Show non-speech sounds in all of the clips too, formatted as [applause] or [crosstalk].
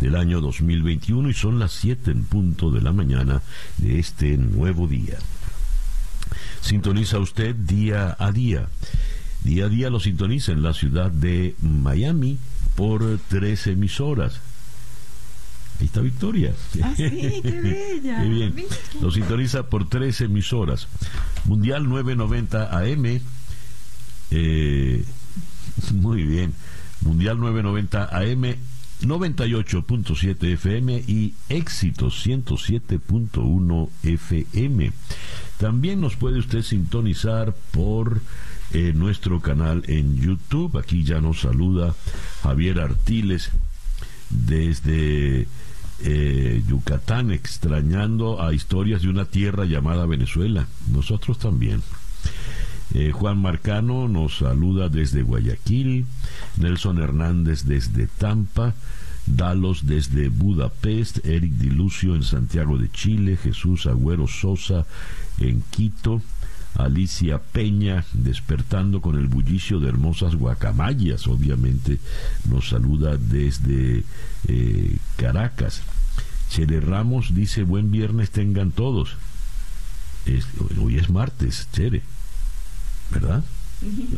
del año 2021 y son las 7 en punto de la mañana de este nuevo día. Sintoniza usted día a día. Día a día lo sintoniza en la ciudad de Miami por tres emisoras. Ahí está Victoria. Ah, sí, qué [laughs] bella. Qué bien. Lo sintoniza por tres emisoras. Mundial 990 AM. Eh, [laughs] muy bien. Mundial 990 AM 98.7 FM y éxito 107.1 FM. También nos puede usted sintonizar por eh, nuestro canal en YouTube. Aquí ya nos saluda Javier Artiles desde eh, Yucatán, extrañando a historias de una tierra llamada Venezuela. Nosotros también. Eh, Juan Marcano nos saluda desde Guayaquil, Nelson Hernández desde Tampa, Dalos desde Budapest, Eric Dilucio en Santiago de Chile, Jesús Agüero Sosa en Quito, Alicia Peña despertando con el bullicio de hermosas guacamayas, obviamente nos saluda desde eh, Caracas. Chere Ramos dice buen viernes tengan todos. hoy es martes, Chere. ¿verdad?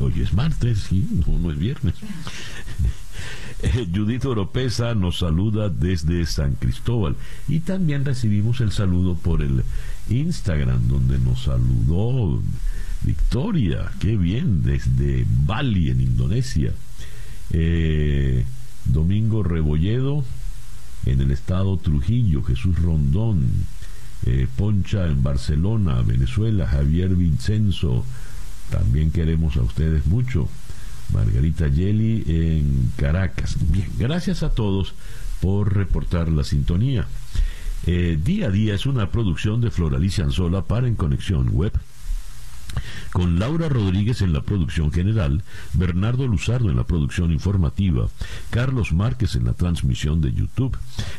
Hoy es martes, sí, no, es viernes. [laughs] Eh, Judith Oropesa nos saluda desde San Cristóbal y también recibimos el saludo por el Instagram donde nos saludó Victoria, qué bien, desde Bali en Indonesia. Eh, Domingo Rebolledo en el estado Trujillo, Jesús Rondón, eh, Poncha en Barcelona, Venezuela, Javier Vincenzo, también queremos a ustedes mucho. Margarita Yeli en Caracas. Bien, gracias a todos por reportar la sintonía. Eh, día a día es una producción de Floralicia Anzola para En Conexión Web con Laura Rodríguez en la producción general, Bernardo Luzardo en la producción informativa, Carlos Márquez en la transmisión de YouTube,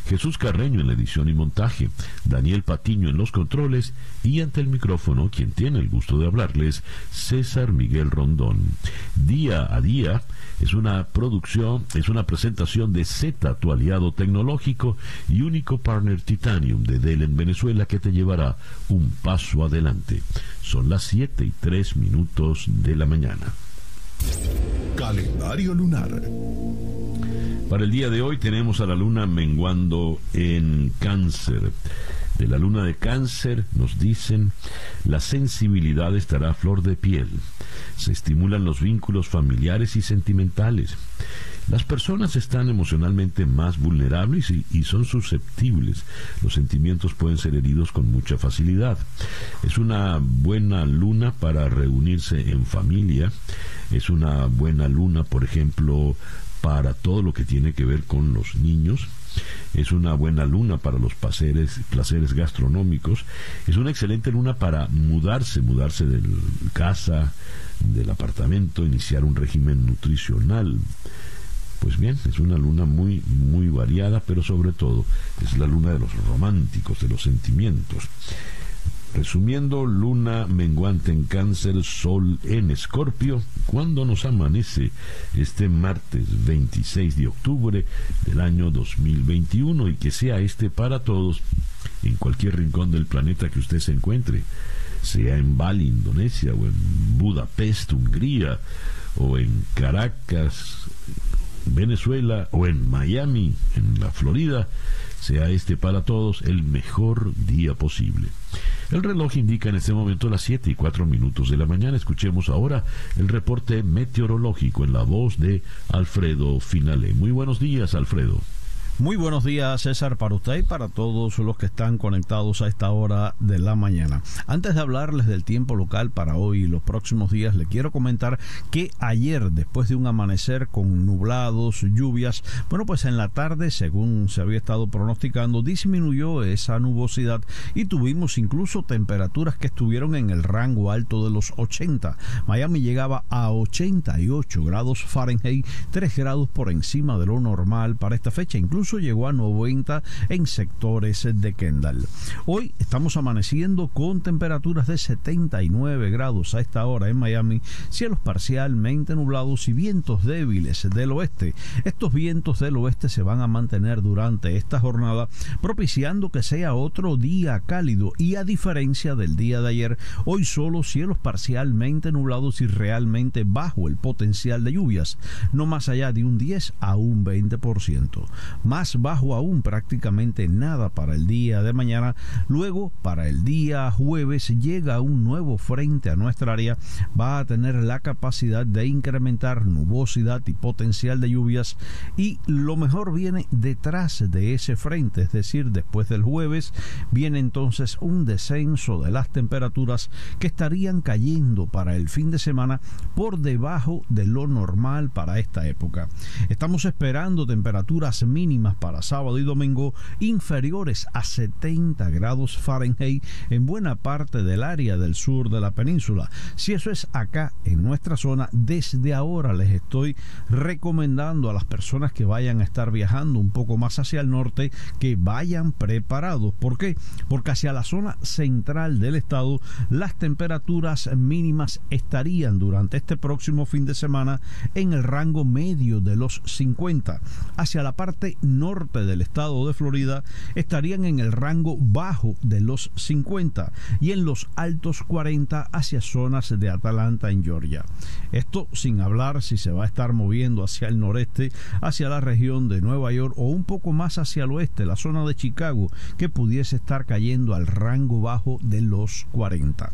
Jesús Carreño en la edición y montaje, Daniel Patiño en los controles y ante el micrófono, quien tiene el gusto de hablarles, César Miguel Rondón. Día a día es una producción, es una presentación de Z, tu aliado tecnológico y único partner Titanium de Dell en Venezuela que te llevará un paso adelante. Son las 7 y 3 minutos de la mañana. Calendario lunar. Para el día de hoy tenemos a la luna menguando en cáncer. De la luna de cáncer nos dicen, la sensibilidad estará a flor de piel. Se estimulan los vínculos familiares y sentimentales. Las personas están emocionalmente más vulnerables y, son susceptibles. Los sentimientos pueden ser heridos con mucha facilidad. Es una buena luna para reunirse en familia. Es una buena luna, por ejemplo, para todo lo que tiene que ver con los niños. Es una buena luna para los placeres, placeres gastronómicos. Es una excelente luna para mudarse, mudarse de casa, del apartamento, iniciar un régimen nutricional. Pues bien, es una luna muy, muy variada, pero sobre todo es la luna de los románticos, de los sentimientos. Resumiendo, luna menguante en cáncer, sol en escorpio, cuando nos amanece este martes 26 de octubre del año 2021 y que sea este para todos en cualquier rincón del planeta que usted se encuentre, sea en Bali, Indonesia, o en Budapest, Hungría, o en Caracas, Venezuela, o en Miami, en la Florida, sea este para todos el mejor día posible. El reloj indica en este momento las 7 y 4 minutos de la mañana. Escuchemos ahora el reporte meteorológico en la voz de Alfredo Finale. Muy buenos días, Alfredo. Muy buenos días, César, para usted y para todos los que están conectados a esta hora de la mañana. Antes de hablarles del tiempo local para hoy y los próximos días, le quiero comentar que ayer, después de un amanecer con nublados, lluvias, bueno, pues en la tarde, según se había estado pronosticando, disminuyó esa nubosidad y tuvimos incluso temperaturas que estuvieron en el rango alto de los 80. Miami llegaba a 88 grados Fahrenheit, 3 grados por encima de lo normal para esta fecha, incluso llegó a 90 en sectores de Kendall. Hoy estamos amaneciendo con temperaturas de 79 grados a esta hora en Miami, cielos parcialmente nublados y vientos débiles del oeste. Estos vientos del oeste se van a mantener durante esta jornada, propiciando que sea otro día cálido y a diferencia del día de ayer, hoy solo cielos parcialmente nublados y realmente bajo el potencial de lluvias, no más allá de un 10 a un 20%. Más más bajo aún, prácticamente nada para el día de mañana. Luego, para el día jueves, llega un nuevo frente a nuestra área. Va a tener la capacidad de incrementar nubosidad y potencial de lluvias. Y lo mejor viene detrás de ese frente, es decir, después del jueves, viene entonces un descenso de las temperaturas que estarían cayendo para el fin de semana por debajo de lo normal para esta época. Estamos esperando temperaturas mínimas para sábado y domingo inferiores a 70 grados Fahrenheit en buena parte del área del sur de la península. Si eso es acá en nuestra zona, desde ahora les estoy recomendando a las personas que vayan a estar viajando un poco más hacia el norte que vayan preparados. ¿Por qué? Porque hacia la zona central del estado las temperaturas mínimas estarían durante este próximo fin de semana en el rango medio de los 50. Hacia la parte norte del estado de Florida estarían en el rango bajo de los 50 y en los altos 40 hacia zonas de Atalanta en Georgia. Esto sin hablar si se va a estar moviendo hacia el noreste, hacia la región de Nueva York o un poco más hacia el oeste, la zona de Chicago, que pudiese estar cayendo al rango bajo de los 40.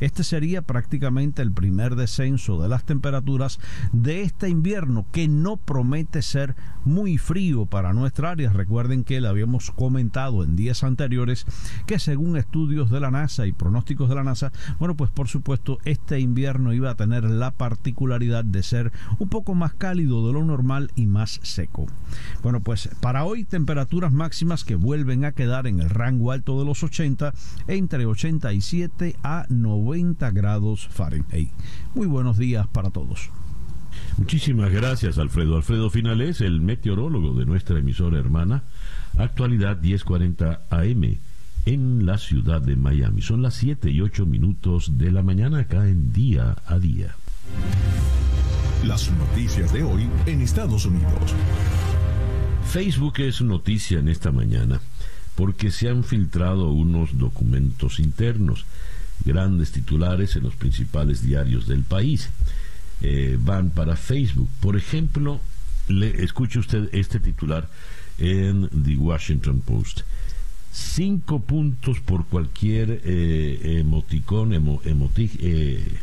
Este sería prácticamente el primer descenso de las temperaturas de este invierno que no promete ser muy frío para nuestra área. Recuerden que le habíamos comentado en días anteriores que según estudios de la NASA y pronósticos de la NASA, bueno, pues por supuesto este invierno iba a tener la particularidad de ser un poco más cálido de lo normal y más seco. Bueno, pues para hoy temperaturas máximas que vuelven a quedar en el rango alto de los 80 entre 87 a 90 grados Fahrenheit. Muy buenos días para todos. Muchísimas gracias, Alfredo. Alfredo Finales, el meteorólogo de nuestra emisora hermana, actualidad 1040 AM en la ciudad de Miami. Son las 7 y 8 minutos de la mañana acá en día a día. Las noticias de hoy en Estados Unidos. Facebook es noticia en esta mañana porque se han filtrado unos documentos internos, grandes titulares en los principales diarios del país. Eh, van para Facebook. Por ejemplo, le escuche usted este titular en The Washington Post. Cinco puntos por cualquier eh, emoticón, eh,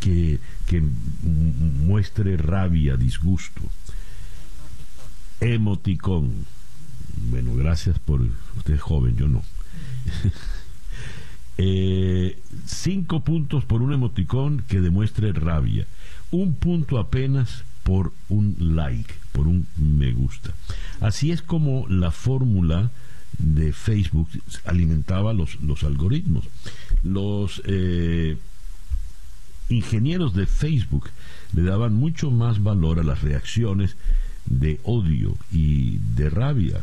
que, que muestre rabia, disgusto. Emoticón. Bueno, gracias por usted es joven, yo no. [laughs] Eh, cinco puntos por un emoticón que demuestre rabia. Un punto apenas por un like, por un me gusta. Así es como la fórmula de Facebook alimentaba los, los algoritmos. Los eh, ingenieros de Facebook le daban mucho más valor a las reacciones de odio y de rabia.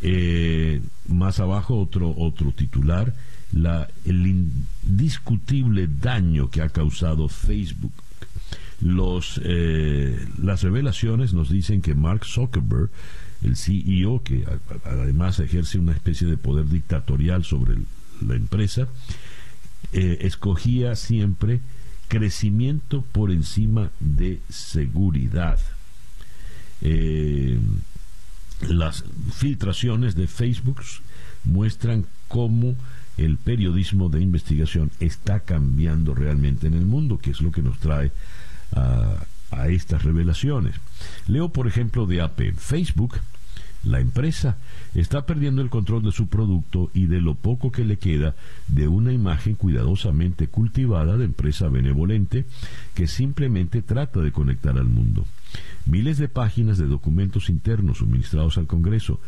Eh, más abajo otro, otro titular el indiscutible daño que ha causado Facebook. Eh, las revelaciones nos dicen que Mark Zuckerberg, el CEO, que además ejerce una especie de poder dictatorial sobre la empresa, eh, escogía siempre crecimiento por encima de seguridad. Eh, las filtraciones de Facebook muestran cómo el periodismo de investigación está cambiando realmente en el mundo, que es lo que nos trae a, estas revelaciones. Leo, por ejemplo, de AP. Facebook La empresa está perdiendo el control de su producto y de lo poco que le queda de una imagen cuidadosamente cultivada de empresa benevolente que simplemente trata de conectar al mundo. Miles de páginas de documentos internos suministrados al Congreso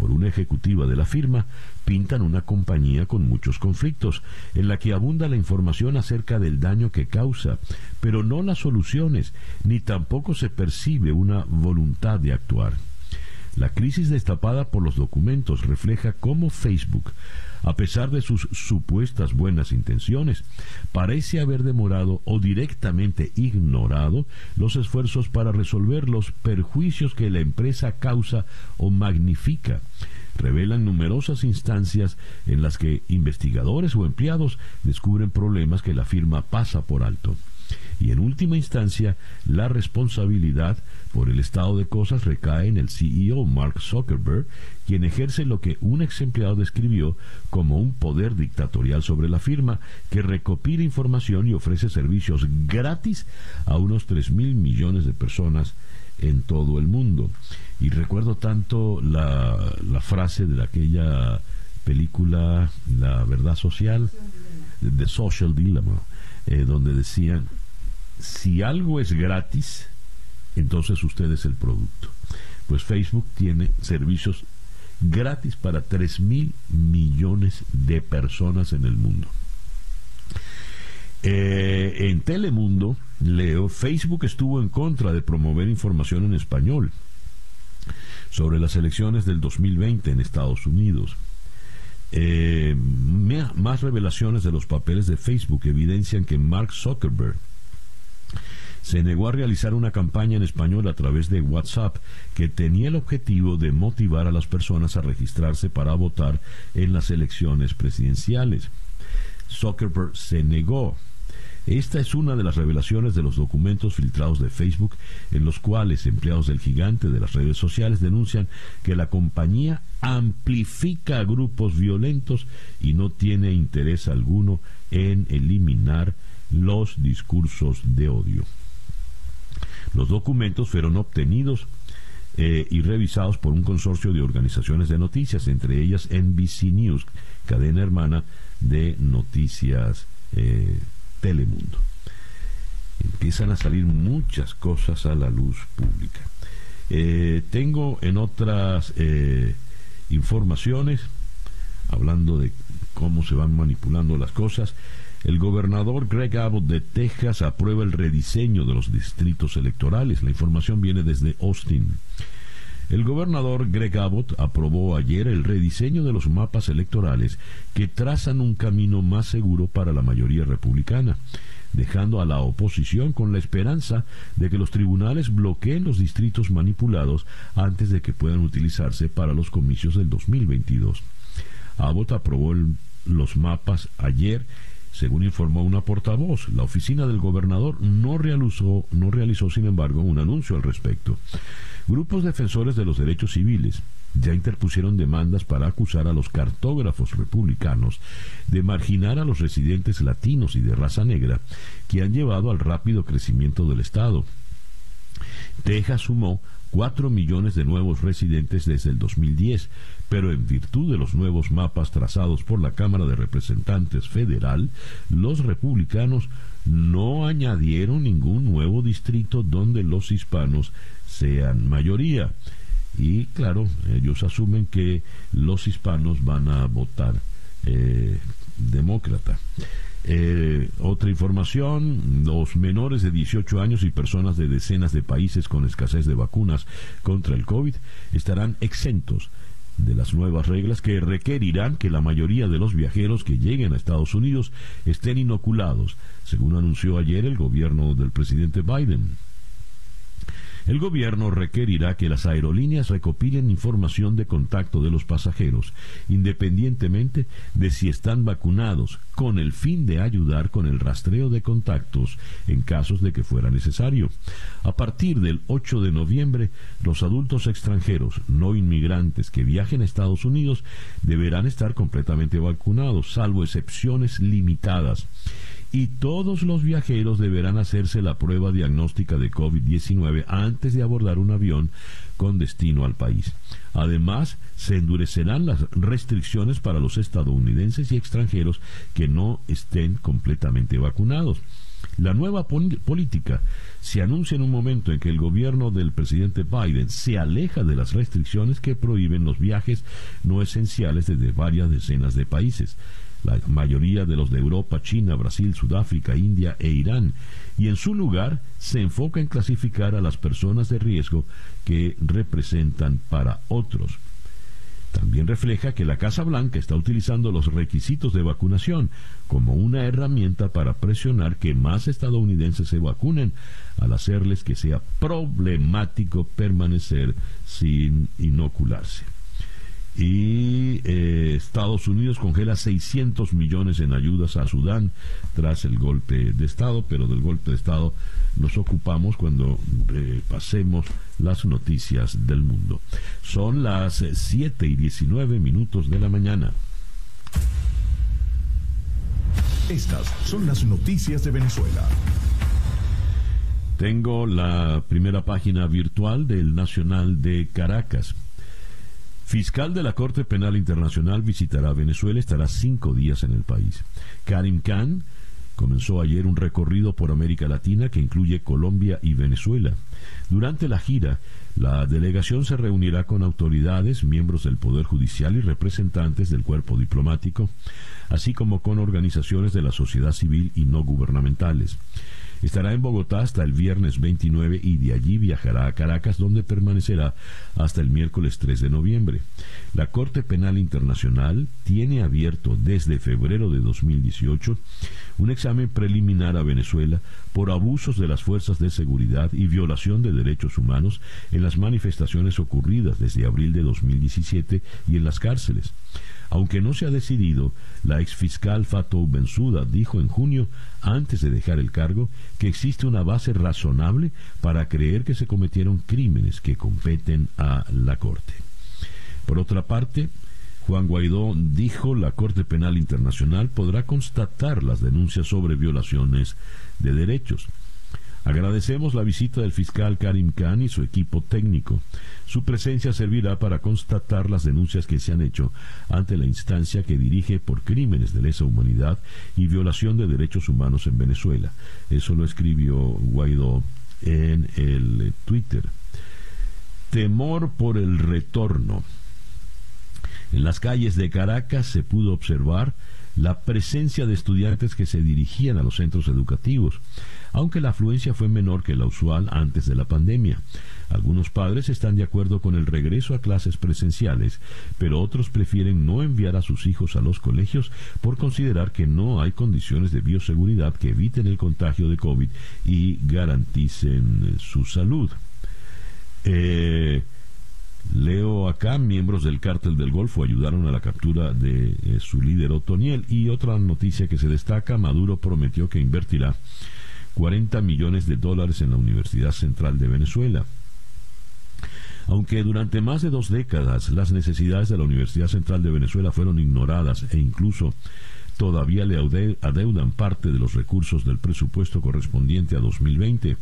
por una ejecutiva de la firma pintan una compañía con muchos conflictos, en la que abunda la información acerca del daño que causa, pero no las soluciones, ni tampoco se percibe una voluntad de actuar. La crisis destapada por los documentos refleja cómo Facebook, a pesar de sus supuestas buenas intenciones, parece haber demorado o directamente ignorado los esfuerzos para resolver los perjuicios que la empresa causa o magnifica. Revelan numerosas instancias en las que investigadores o empleados descubren problemas que la firma pasa por alto y en última instancia la responsabilidad por el estado de cosas recae en el CEO Mark Zuckerberg, quien ejerce lo que un ex empleado describió como un poder dictatorial sobre la firma que recopila información y ofrece servicios gratis a unos 3 mil millones de personas en todo el mundo. Y recuerdo tanto la, la frase de aquella película La verdad social, The Social Dilemma, eh, donde decían si algo es gratis, entonces usted es el producto. Pues Facebook tiene servicios gratis para 3 mil millones de personas en el mundo. Eh, en Telemundo, leo, Facebook estuvo en contra de promover información en español sobre las elecciones del 2020 en Estados Unidos. Eh, más revelaciones de los papeles de Facebook evidencian que Mark Zuckerberg se negó a realizar una campaña en español a través de WhatsApp que tenía el objetivo de motivar a las personas a registrarse para votar en las elecciones presidenciales. Zuckerberg se negó. Esta es una de las revelaciones de los documentos filtrados de Facebook en los cuales empleados del gigante de las redes sociales denuncian que la compañía amplifica grupos violentos y no tiene interés alguno en eliminar los discursos de odio. Los documentos fueron obtenidos eh, y revisados por un consorcio de organizaciones de noticias, entre ellas NBC News, cadena hermana de noticias eh, Telemundo. Empiezan a salir muchas cosas a la luz pública. Eh, tengo en otras informaciones, hablando de cómo se van manipulando las cosas, el gobernador Greg Abbott de Texas aprueba el rediseño de los distritos electorales. La información viene desde Austin. El gobernador Greg Abbott aprobó ayer el rediseño de los mapas electorales que trazan un camino más seguro para la mayoría republicana, dejando a la oposición con la esperanza de que los tribunales bloqueen los distritos manipulados antes de que puedan utilizarse para los comicios del 2022. Abbott aprobó los mapas ayer según informó una portavoz, la oficina del gobernador no realizó, no realizó, sin embargo, un anuncio al respecto. Grupos defensores de los derechos civiles ya interpusieron demandas para acusar a los cartógrafos republicanos de marginar a los residentes latinos y de raza negra que han llevado al rápido crecimiento del Estado. Texas sumó 4 millones de nuevos residentes desde el 2010, pero en virtud de los nuevos mapas trazados por la Cámara de Representantes Federal, los republicanos no añadieron ningún nuevo distrito donde los hispanos sean mayoría. Y claro, ellos asumen que los hispanos van a votar eh, demócrata. Eh, otra información, los menores de 18 años y personas de decenas de países con escasez de vacunas contra el COVID estarán exentos de las nuevas reglas que requerirán que la mayoría de los viajeros que lleguen a Estados Unidos estén inoculados, según anunció ayer el gobierno del presidente Biden. El gobierno requerirá que las aerolíneas recopilen información de contacto de los pasajeros, independientemente de si están vacunados, con el fin de ayudar con el rastreo de contactos en casos de que fuera necesario. A partir del 8 de noviembre, los adultos extranjeros no inmigrantes que viajen a Estados Unidos deberán estar completamente vacunados, salvo excepciones limitadas y todos los viajeros deberán hacerse la prueba diagnóstica de COVID-19 antes de abordar un avión con destino al país. Además, se endurecerán las restricciones para los estadounidenses y extranjeros que no estén completamente vacunados. La nueva política se anuncia en un momento en que el gobierno del presidente Biden se aleja de las restricciones que prohíben los viajes no esenciales desde varias decenas de países la mayoría de los de Europa, China, Brasil, Sudáfrica, India e Irán, y en su lugar se enfoca en clasificar a las personas de riesgo que representan para otros. También refleja que la Casa Blanca está utilizando los requisitos de vacunación como una herramienta para presionar que más estadounidenses se vacunen, al hacerles que sea problemático permanecer sin inocularse y eh, Estados Unidos congela 600 millones en ayudas a Sudán tras el golpe de Estado, pero del golpe de Estado nos ocupamos cuando pasemos las noticias del mundo. Son las 7 y 19 minutos de la mañana. Estas son las noticias de Venezuela. Tengo la primera página virtual del Nacional de Caracas. Fiscal de la Corte Penal Internacional visitará Venezuela, estará cinco días en el país. Karim Khan comenzó ayer un recorrido por América Latina que incluye Colombia y Venezuela. Durante la gira, la delegación se reunirá con autoridades, miembros del Poder Judicial y representantes del cuerpo diplomático, así como con organizaciones de la sociedad civil y no gubernamentales. Estará en Bogotá hasta el viernes 29 y de allí viajará a Caracas donde permanecerá hasta el miércoles 3 de noviembre. La Corte Penal Internacional tiene abierto desde febrero de 2018 un examen preliminar a Venezuela por abusos de las fuerzas de seguridad y violación de derechos humanos en las manifestaciones ocurridas desde abril de 2017 y en las cárceles. Aunque no se ha decidido, la exfiscal Fatou Bensouda dijo en junio, antes de dejar el cargo, que existe una base razonable para creer que se cometieron crímenes que competen a la Corte. Por otra parte, Juan Guaidó dijo la Corte Penal Internacional podrá constatar las denuncias sobre violaciones de derechos. Agradecemos la visita del fiscal Karim Khan y su equipo técnico. Su presencia servirá para constatar las denuncias que se han hecho ante la instancia que dirige por crímenes de lesa humanidad y violación de derechos humanos en Venezuela. Eso lo escribió Guaidó en el Twitter. Temor por el retorno. En las calles de Caracas se pudo observar la presencia de estudiantes que se dirigían a los centros educativos aunque la afluencia fue menor que la usual antes de la pandemia. Algunos padres están de acuerdo con el regreso a clases presenciales, pero otros prefieren no enviar a sus hijos a los colegios por considerar que no hay condiciones de bioseguridad que eviten el contagio de COVID y garanticen su salud. Eh, leo acá, miembros del cártel del Golfo ayudaron a la captura de eh, su líder Otoniel. Y otra noticia que se destaca, Maduro prometió que invertirá 40 millones de dólares en la Universidad Central de Venezuela. Aunque durante más de dos décadas las necesidades de la Universidad Central de Venezuela fueron ignoradas e incluso todavía le adeudan parte de los recursos del presupuesto correspondiente a 2020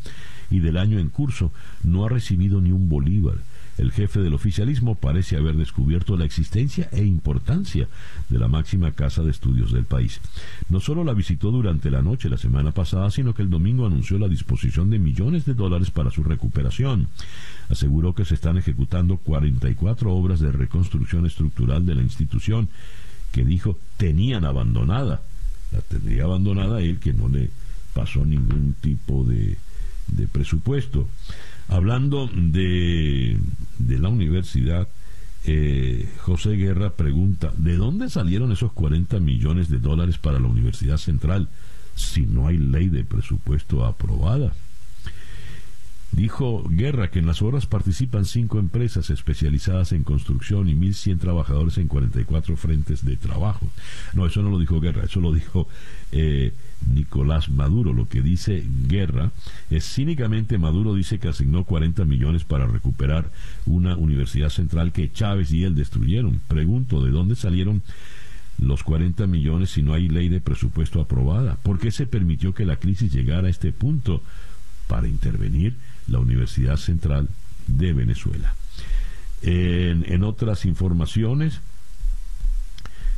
y del año en curso, no ha recibido ni un bolívar el jefe del oficialismo parece haber descubierto la existencia e importancia de la máxima casa de estudios del país. No solo la visitó durante la noche la semana pasada, sino que el domingo anunció la disposición de millones de dólares para su recuperación. Aseguró que se están ejecutando 44 obras de reconstrucción estructural de la institución que dijo tenían abandonada. La tendría abandonada él que no le pasó ningún tipo de, de presupuesto. Hablando de, de la universidad, eh, José Guerra pregunta, ¿de dónde salieron esos 40 millones de dólares para la Universidad Central si no hay ley de presupuesto aprobada? Dijo Guerra que en las obras participan cinco empresas especializadas en construcción y 1.100 trabajadores en 44 frentes de trabajo. No, eso no lo dijo Guerra, eso lo dijo eh, Nicolás Maduro. Lo que dice Guerra es cínicamente Maduro dice que asignó 40 millones para recuperar una universidad central que Chávez y él destruyeron. Pregunto, ¿de dónde salieron los 40 millones si no hay ley de presupuesto aprobada? ¿Por qué se permitió que la crisis llegara a este punto? Para intervenir la Universidad Central de Venezuela. En, en otras informaciones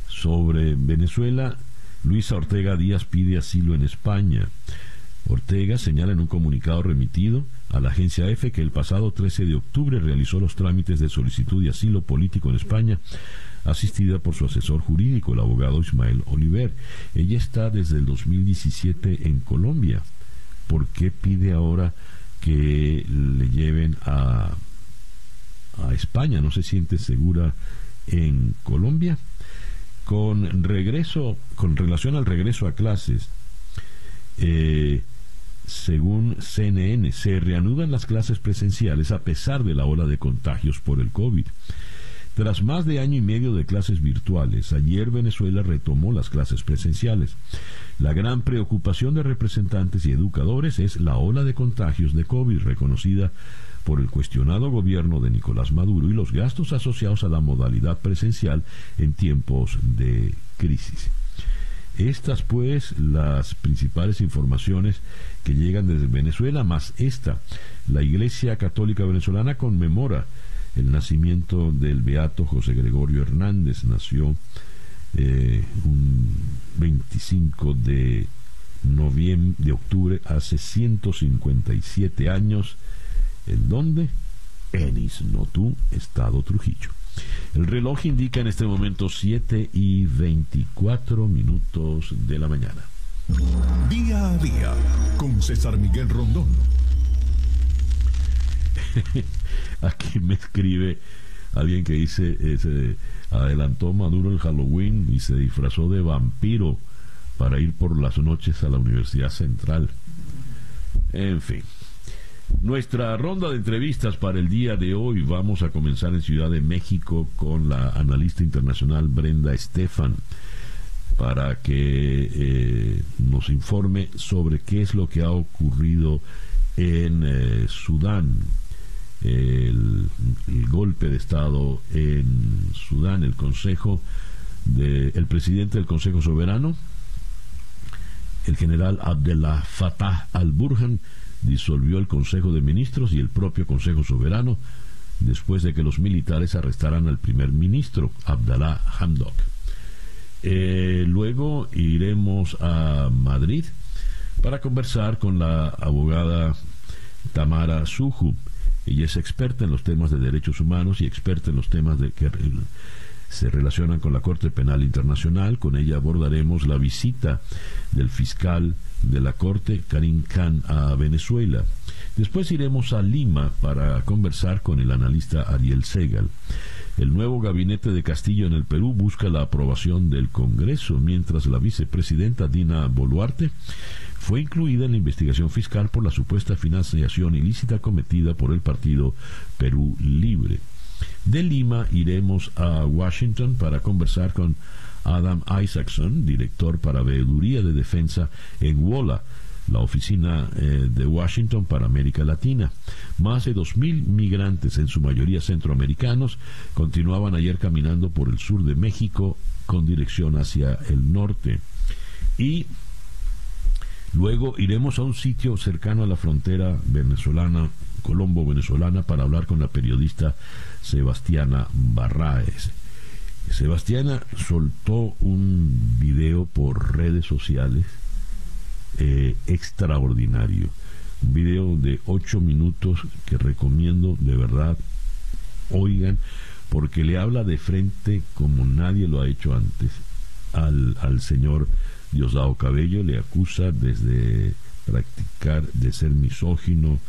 sobre Venezuela, Luisa Ortega Díaz pide asilo en España. Ortega señala en un comunicado remitido a la agencia EFE que el pasado 13 de octubre realizó los trámites de solicitud de asilo político en España, asistida por su asesor jurídico, el abogado Ismael Oliver. Ella está desde el 2017 en Colombia. ¿Por qué pide ahora que le lleven a, a España? ¿No se siente segura en Colombia? Con regreso, con relación al regreso a clases, eh, según CNN, se reanudan las clases presenciales a pesar de la ola de contagios por el COVID. Tras más de año y medio de clases virtuales, ayer Venezuela retomó las clases presenciales. La gran preocupación de representantes y educadores es la ola de contagios de COVID reconocida por el cuestionado gobierno de Nicolás Maduro y los gastos asociados a la modalidad presencial en tiempos de crisis. Estas pues las principales informaciones que llegan desde Venezuela, más esta. La Iglesia Católica Venezolana conmemora el nacimiento del beato José Gregorio Hernández. Nació eh, un 25 de noviembre, de octubre, hace 157 años. ¿En dónde? En Isnotú, Estado Trujillo. El reloj indica en este momento 7 y 24 minutos de la mañana. Día a día con César Miguel Rondón. [laughs] Aquí me escribe alguien que dice, eh, adelantó Maduro el Halloween y se disfrazó de vampiro para ir por las noches a la Universidad Central. En fin. Nuestra ronda de entrevistas para el día de hoy vamos a comenzar en Ciudad de México con la analista internacional Brenda Estefan para que eh, nos informe sobre qué es lo que ha ocurrido en eh, Sudán, el, golpe de Estado en Sudán, el Consejo de, el presidente del Consejo Soberano, el general Abdullah Fattah al-Burhan, disolvió el Consejo de Ministros y el propio Consejo Soberano después de que los militares arrestaran al primer ministro, Abdallah Hamdok. Eh, luego iremos a Madrid para conversar con la abogada Tamara Suju. Ella es experta en los temas de derechos humanos y experta en los temas de que se relacionan con la Corte Penal Internacional. Con ella abordaremos la visita del fiscal de la Corte, Karim Khan, a Venezuela. Después iremos a Lima para conversar con el analista Ariel Segal. El nuevo gabinete de Castillo en el Perú busca la aprobación del Congreso, mientras la vicepresidenta Dina Boluarte fue incluida en la investigación fiscal por la supuesta financiación ilícita cometida por el partido Perú Libre. De Lima iremos a Washington para conversar con Adam Isaacson, director para veeduría de defensa en WOLA, la oficina eh, de Washington para América Latina. Más de 2.000 migrantes, en su mayoría centroamericanos, continuaban ayer caminando por el sur de México con dirección hacia el norte. Y luego iremos a un sitio cercano a la frontera venezolana, colombo-venezolana, para hablar con la periodista Sebastiana Barraes. Sebastiana soltó un video por redes sociales eh, extraordinario. Un video de ocho minutos que recomiendo de verdad oigan porque le habla de frente como nadie lo ha hecho antes al, al señor Diosdado Cabello, le acusa desde practicar, de ser misógino,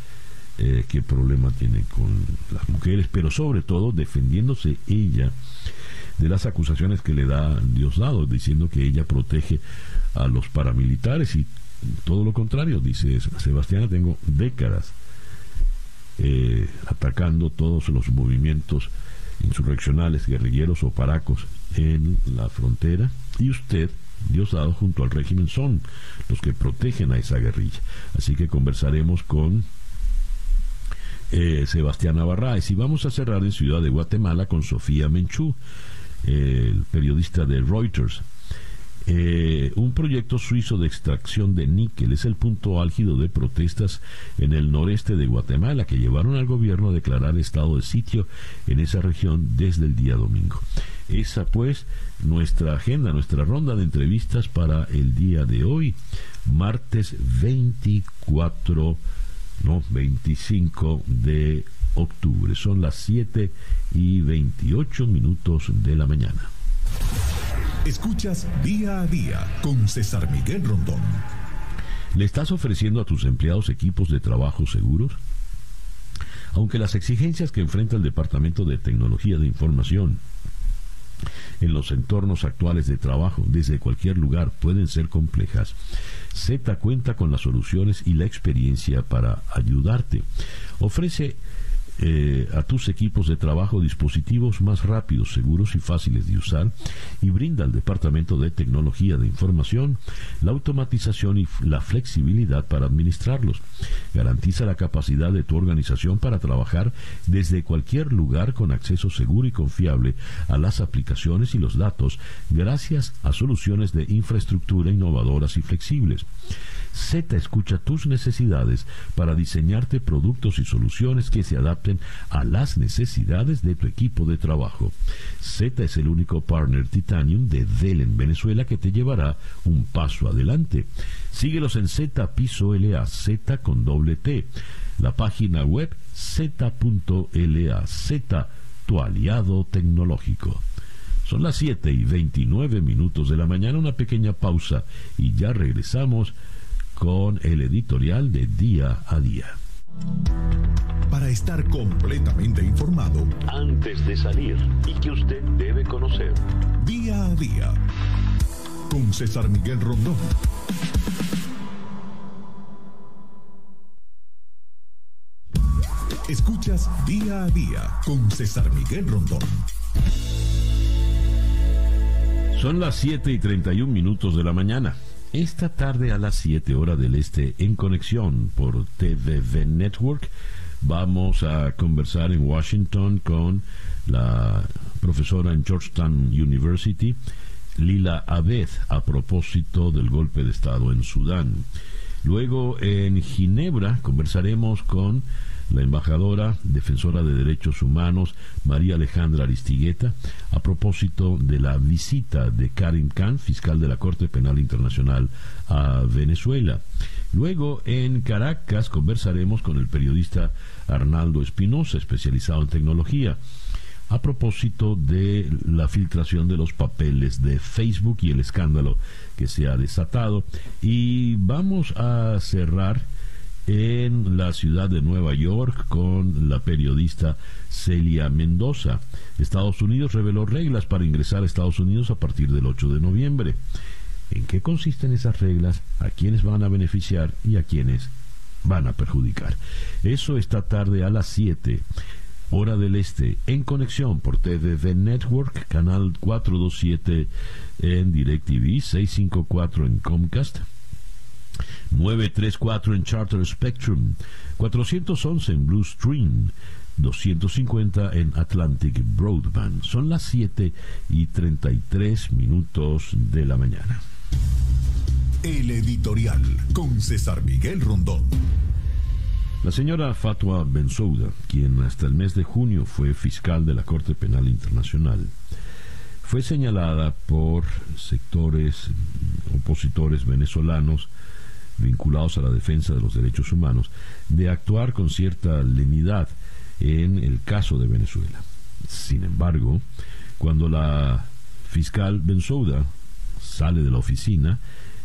eh, qué problema tiene con las mujeres, pero sobre todo defendiéndose ella de las acusaciones que le da Diosdado, diciendo que ella protege a los paramilitares y todo lo contrario, dice Sebastián, tengo décadas eh, atacando todos los movimientos insurreccionales, guerrilleros o paracos en la frontera. Y usted, Diosdado, junto al régimen son los que protegen a esa guerrilla. Así que conversaremos con eh, Sebastián Navarraes y vamos a cerrar en Ciudad de Guatemala con Sofía Menchú el periodista de Reuters. Eh, un proyecto suizo de extracción de níquel es el punto álgido de protestas en el noreste de Guatemala que llevaron al gobierno a declarar estado de sitio en esa región desde el día domingo. Esa pues nuestra agenda, nuestra ronda de entrevistas para el día de hoy, martes 24, no, 25 de octubre. Son las 7 y 28 minutos de la mañana. Escuchas día a día con César Miguel Rondón. ¿Le estás ofreciendo a tus empleados equipos de trabajo seguros? Aunque las exigencias que enfrenta el Departamento de Tecnología de Información en los entornos actuales de trabajo desde cualquier lugar pueden ser complejas, Z cuenta con las soluciones y la experiencia para ayudarte. Ofrece eh, a tus equipos de trabajo dispositivos más rápidos, seguros y fáciles de usar y brinda al Departamento de Tecnología de Información la automatización y la flexibilidad para administrarlos. Garantiza la capacidad de tu organización para trabajar desde cualquier lugar con acceso seguro y confiable a las aplicaciones y los datos gracias a soluciones de infraestructura innovadoras y flexibles. Z escucha tus necesidades para diseñarte productos y soluciones que se adapten a las necesidades de tu equipo de trabajo. Z es el único partner Titanium de Dell en Venezuela que te llevará un paso adelante. Síguelos en Z Piso LA, Z con doble T. La página web z.la, Z, tu aliado tecnológico. Son las 7 y 29 minutos de la mañana, una pequeña pausa y ya regresamos con el editorial de Día a Día. Para estar completamente informado, Antes de salir y que usted debe conocer. día a día, con César Miguel Rondón. Escuchas día a día con César Miguel Rondón. Son las 7 y 31 minutos de la mañana. Esta tarde a las 7 horas del este en conexión por TVV Network vamos a conversar en Washington con la profesora en Georgetown University, Lila Abed, a propósito del golpe de Estado en Sudán. Luego en Ginebra conversaremos con la embajadora defensora de derechos humanos María Alejandra Aristigueta a propósito de la visita de Karim Khan, fiscal de la Corte Penal Internacional a Venezuela. Luego en Caracas conversaremos con el periodista Arnaldo Espinosa, especializado en tecnología a propósito de la filtración de los papeles de Facebook y el escándalo que se ha desatado. Y vamos a cerrar en la ciudad de Nueva York con la periodista Celia Mendoza. Estados Unidos reveló reglas para ingresar a Estados Unidos a partir del 8 de noviembre. ¿En qué consisten esas reglas? ¿A quiénes van a beneficiar y a quiénes van a perjudicar? Eso esta tarde a las 7 hora del este, en conexión por TVV Network, canal 427 en DirecTV, 654 en Comcast, 934 en Charter Spectrum, 411 en Blue Stream, 250 en Atlantic Broadband. Son las 7 y 33 minutos de la mañana. El editorial con César Miguel Rondón. La señora Fatwa Bensouda, quien hasta el mes de junio fue fiscal de la Corte Penal Internacional, fue señalada por sectores opositores venezolanos vinculados a la defensa de los derechos humanos de actuar con cierta lenidad en el caso de Venezuela. Sin embargo, cuando la fiscal Bensouda sale de la oficina,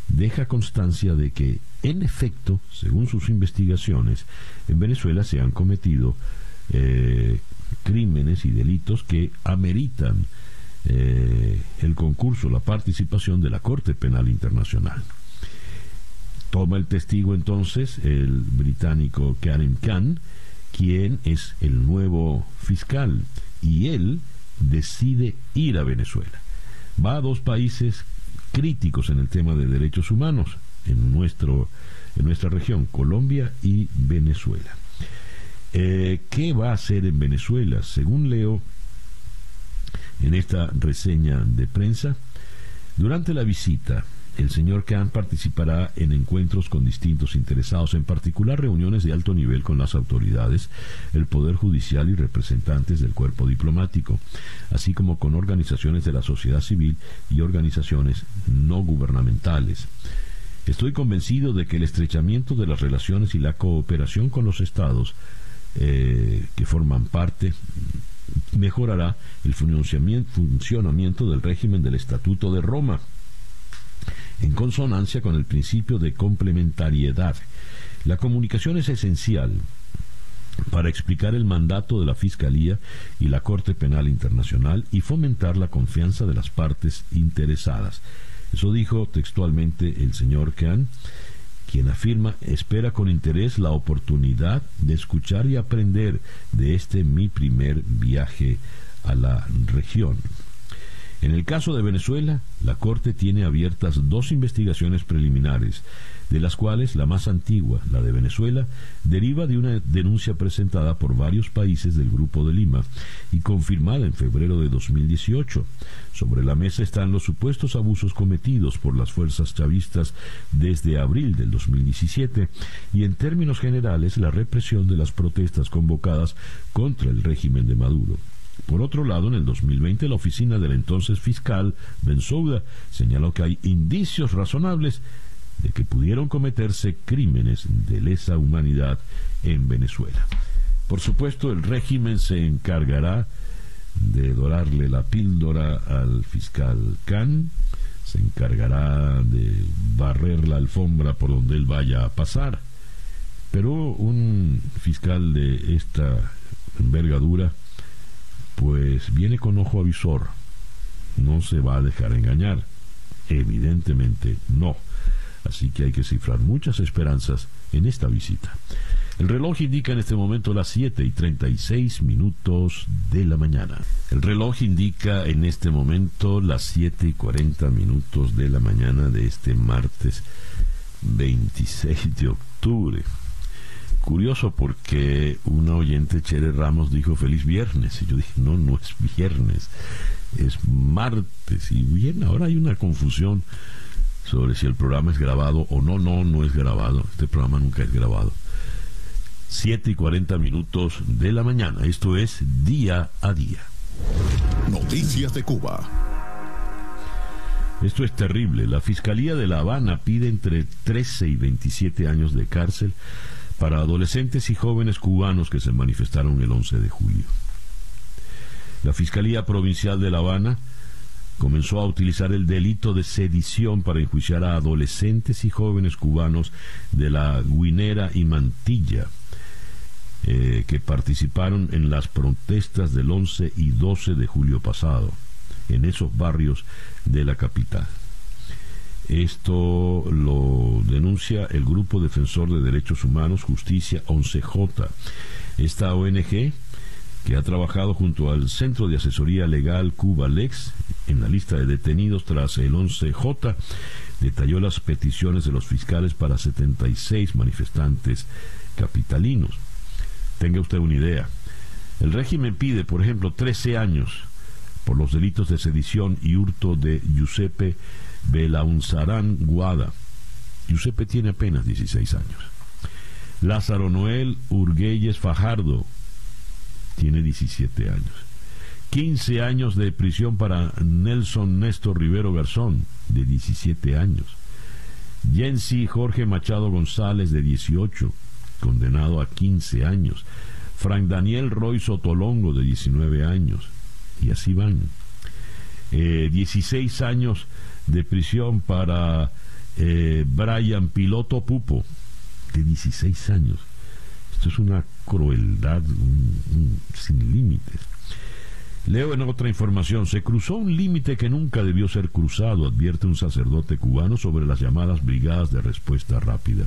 deja constancia de que, en efecto, según sus investigaciones, en Venezuela se han cometido eh, crímenes y delitos que ameritan eh, el concurso, la participación de la Corte Penal Internacional. Toma el testigo entonces el británico Karim Khan, quien es el nuevo fiscal, y él decide ir a Venezuela. Va a dos países críticos en el tema de derechos humanos en, nuestro, en nuestra región, Colombia y Venezuela. Eh, ¿Qué va a hacer en Venezuela? Según leo, en esta reseña de prensa. Durante la visita, el señor Khan participará en encuentros con distintos interesados, en particular reuniones de alto nivel con las autoridades, el Poder Judicial y representantes del cuerpo diplomático, así como con organizaciones de la sociedad civil y organizaciones no gubernamentales. Estoy convencido de que el estrechamiento de las relaciones y la cooperación con los estados eh, que forman parte mejorará el funcionamiento del régimen del Estatuto de Roma en consonancia con el principio de complementariedad. La comunicación es esencial para explicar el mandato de la Fiscalía y la Corte Penal Internacional y fomentar la confianza de las partes interesadas. Eso dijo textualmente el señor Khan, quien afirma espera con interés la oportunidad de escuchar y aprender de este mi primer viaje a la región. En el caso de Venezuela, la Corte tiene abiertas dos investigaciones preliminares, de las cuales la más antigua, la de Venezuela, deriva de una denuncia presentada por varios países del Grupo de Lima y confirmada en febrero de 2018. Sobre la mesa están los supuestos abusos cometidos por las fuerzas chavistas desde abril del 2017 y en términos generales la represión de las protestas convocadas contra el régimen de Maduro. Por otro lado, en el 2020, la oficina del entonces fiscal Bensouda señaló que hay indicios razonables de que pudieron cometerse crímenes de lesa humanidad en Venezuela. Por supuesto, el régimen se encargará de dorarle la píldora al fiscal Khan, se encargará de barrer la alfombra por donde él vaya a pasar. Pero un fiscal de esta envergadura pues viene con ojo avisor. No se va a dejar engañar. Evidentemente no. Así que hay que cifrar muchas esperanzas en esta visita. El reloj indica en este momento las 7 y 36 minutos de la mañana. El reloj indica en este momento las 7 y 40 minutos de la mañana de este martes 26 de octubre. Curioso porque una oyente, Chere Ramos, dijo feliz viernes. Y yo dije, no, no es viernes, es martes. Y bien, ahora hay una confusión sobre si el programa es grabado o no. No, no es grabado. Este programa nunca es grabado. 7 y 40 minutos de la mañana. Esto es día a día. Noticias de Cuba. Esto es terrible. La Fiscalía de La Habana pide entre 13 y 27 años de cárcel para adolescentes y jóvenes cubanos que se manifestaron el 11 de julio. La Fiscalía Provincial de La Habana comenzó a utilizar el delito de sedición para enjuiciar a adolescentes y jóvenes cubanos de la Guinera y Mantilla, eh, que participaron en las protestas del 11 y 12 de julio pasado, en esos barrios de la capital. Esto lo denuncia el Grupo Defensor de Derechos Humanos Justicia 11J. Esta ONG, que ha trabajado junto al Centro de Asesoría Legal Cuba Lex en la lista de detenidos tras el 11J, detalló las peticiones de los fiscales para 76 manifestantes capitalinos. Tenga usted una idea. El régimen pide, por ejemplo, 13 años por los delitos de sedición y hurto de Giuseppe Belaunzarán Guada. Giuseppe tiene apenas 16 años. Lázaro Noel Urguelles Fajardo tiene 17 años. 15 años de prisión para Nelson Néstor Rivero Garzón, de 17 años. Jensi Jorge Machado González, de 18, condenado a 15 años. Frank Daniel Roy Sotolongo, de 19 años. Y así van. 16 eh, años de prisión para eh, Brian Piloto Pupo, de 16 años. Esto es una crueldad sin límites. Leo en otra información, se cruzó un límite que nunca debió ser cruzado, advierte un sacerdote cubano sobre las llamadas brigadas de respuesta rápida.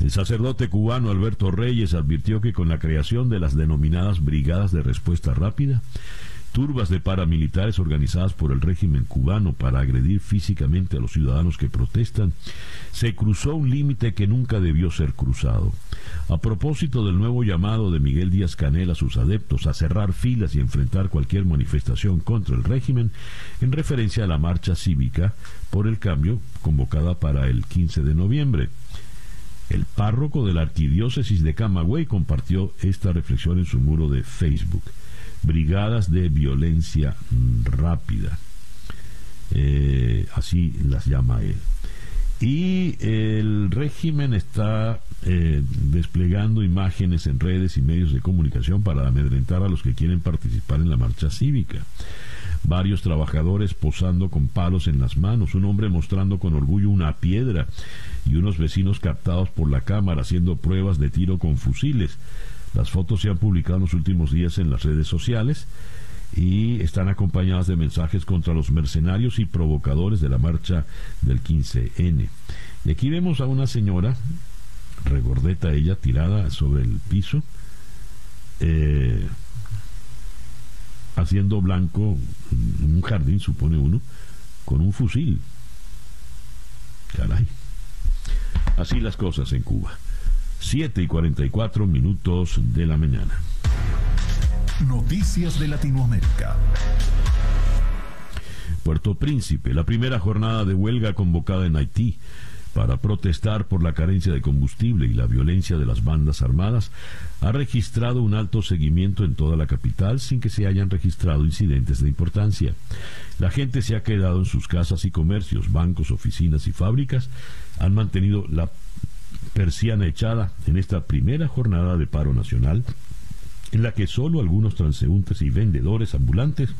El sacerdote cubano Alberto Reyes advirtió que con la creación de las denominadas brigadas de respuesta rápida, turbas de paramilitares organizadas por el régimen cubano para agredir físicamente a los ciudadanos que protestan, se cruzó un límite que nunca debió ser cruzado. A propósito del nuevo llamado de Miguel Díaz Canel a sus adeptos a cerrar filas y enfrentar cualquier manifestación contra el régimen, en referencia a la marcha cívica por el cambio convocada para el 15 de noviembre. El párroco de la arquidiócesis de Camagüey compartió esta reflexión en su muro de Facebook brigadas de violencia rápida. Eh, así las llama él. Y el régimen está eh, desplegando imágenes en redes y medios de comunicación para amedrentar a los que quieren participar en la marcha cívica. Varios trabajadores posando con palos en las manos, un hombre mostrando con orgullo una piedra y unos vecinos captados por la cámara haciendo pruebas de tiro con fusiles. Las fotos se han publicado en los últimos días en las redes sociales y están acompañadas de mensajes contra los mercenarios y provocadores de la marcha del 15N. Y aquí vemos a una señora, regordeta ella, tirada sobre el piso, eh, haciendo blanco un jardín, supone uno, con un fusil. Caray. Así las cosas en Cuba. 7 y 44 minutos de la mañana. Noticias de Latinoamérica. Puerto Príncipe, la primera jornada de huelga convocada en Haití para protestar por la carencia de combustible y la violencia de las bandas armadas, ha registrado un alto seguimiento en toda la capital sin que se hayan registrado incidentes de importancia. La gente se ha quedado en sus casas y comercios, bancos, oficinas y fábricas han mantenido la persiana echada en esta primera jornada de paro nacional, en la que solo algunos transeúntes y vendedores ambulantes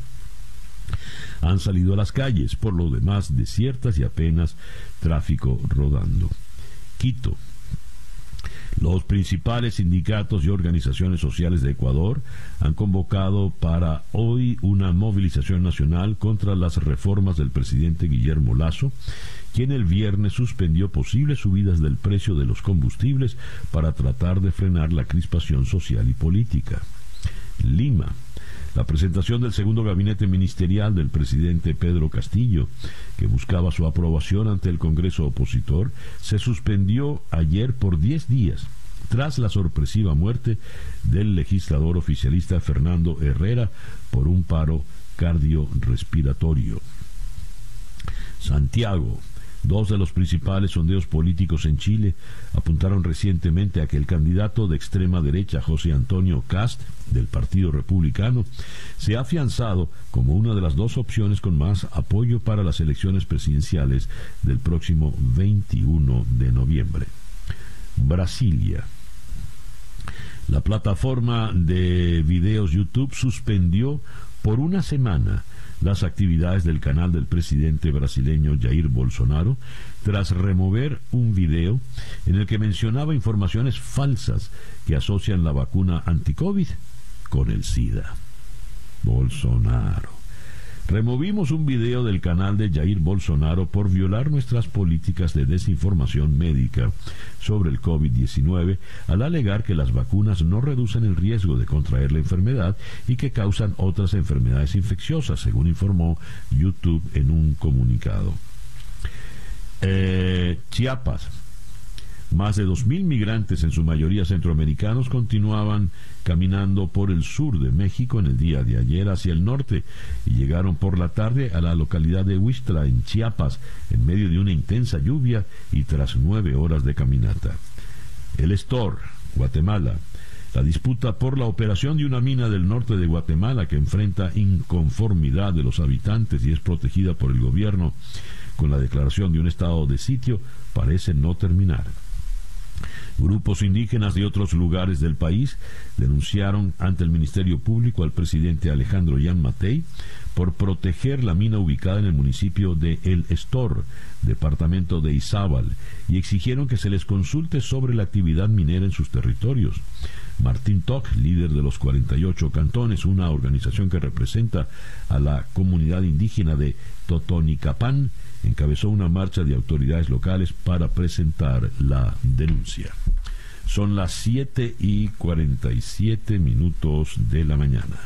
han salido a las calles, por lo demás desiertas y apenas tráfico rodando. Quito, los principales sindicatos y organizaciones sociales de Ecuador han convocado para hoy una movilización nacional contra las reformas del presidente Guillermo Lazo, quien el viernes suspendió posibles subidas del precio de los combustibles para tratar de frenar la crispación social y política. Lima. La presentación del segundo gabinete ministerial del presidente Pedro Castillo, que buscaba su aprobación ante el Congreso opositor, se suspendió ayer por 10 días tras la sorpresiva muerte del legislador oficialista Fernando Herrera por un paro cardiorrespiratorio. Santiago. Dos de los principales sondeos políticos en Chile apuntaron recientemente a que el candidato de extrema derecha José Antonio Cast del Partido Republicano se ha afianzado como una de las dos opciones con más apoyo para las elecciones presidenciales del próximo 21 de noviembre. Brasilia. La plataforma de videos YouTube suspendió por una semana las actividades del canal del presidente brasileño Jair Bolsonaro tras remover un video en el que mencionaba informaciones falsas que asocian la vacuna anti-COVID con el SIDA. Bolsonaro. Removimos un video del canal de Jair Bolsonaro por violar nuestras políticas de desinformación médica sobre el COVID-19 al alegar que las vacunas no reducen el riesgo de contraer la enfermedad y que causan otras enfermedades infecciosas, según informó YouTube en un comunicado. Eh, Chiapas. Más de 2.000 migrantes, en su mayoría centroamericanos, continuaban caminando por el sur de México en el día de ayer hacia el norte y llegaron por la tarde a la localidad de Huistla, en Chiapas, en medio de una intensa lluvia y tras nueve horas de caminata. El Estor, Guatemala. La disputa por la operación de una mina del norte de Guatemala que enfrenta inconformidad de los habitantes y es protegida por el gobierno con la declaración de un estado de sitio parece no terminar. Grupos indígenas de otros lugares del país denunciaron ante el Ministerio Público al presidente Alejandro Yan Matei por proteger la mina ubicada en el municipio de El Estor, departamento de Izábal, y exigieron que se les consulte sobre la actividad minera en sus territorios. Martín Toc, líder de los 48 cantones, una organización que representa a la comunidad indígena de Totonicapán, encabezó una marcha de autoridades locales para presentar la denuncia. Son las 7 y 47 minutos de la mañana.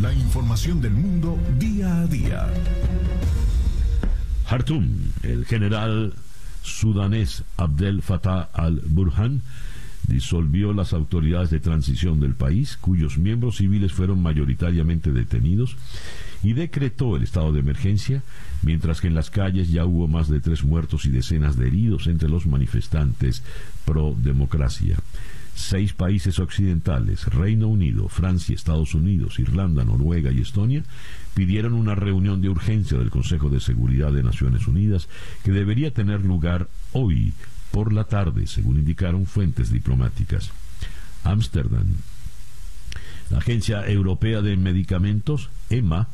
La información del mundo día a día. Hartum, el general sudanés Abdel Fattah al-Burhan, disolvió las autoridades de transición del país, cuyos miembros civiles fueron mayoritariamente detenidos, y decretó el estado de emergencia, mientras que en las calles ya hubo más de tres muertos y decenas de heridos entre los manifestantes pro democracia. Seis países occidentales, Reino Unido, Francia, Estados Unidos, Irlanda, Noruega y Estonia, pidieron una reunión de urgencia del Consejo de Seguridad de Naciones Unidas que debería tener lugar hoy por la tarde, según indicaron fuentes diplomáticas. Ámsterdam. La Agencia Europea de Medicamentos, EMA,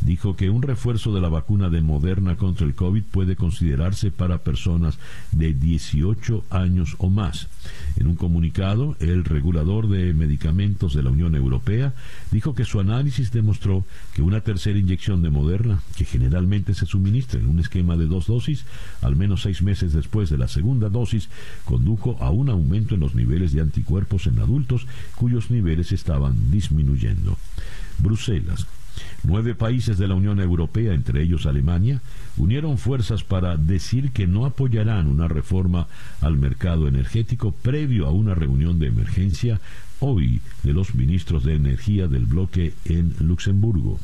dijo que un refuerzo de la vacuna de Moderna contra el COVID puede considerarse para personas de 18 años o más. En un comunicado, el regulador de medicamentos de la Unión Europea dijo que su análisis demostró que una tercera inyección de Moderna, que generalmente se suministra en un esquema de dos dosis, al menos seis meses después de la segunda dosis, condujo a un aumento en los niveles de anticuerpos en adultos cuyos niveles estaban disminuyendo. Bruselas Nueve países de la Unión Europea, entre ellos Alemania, unieron fuerzas para decir que no apoyarán una reforma al mercado energético previo a una reunión de emergencia hoy de los ministros de energía del bloque en Luxemburgo.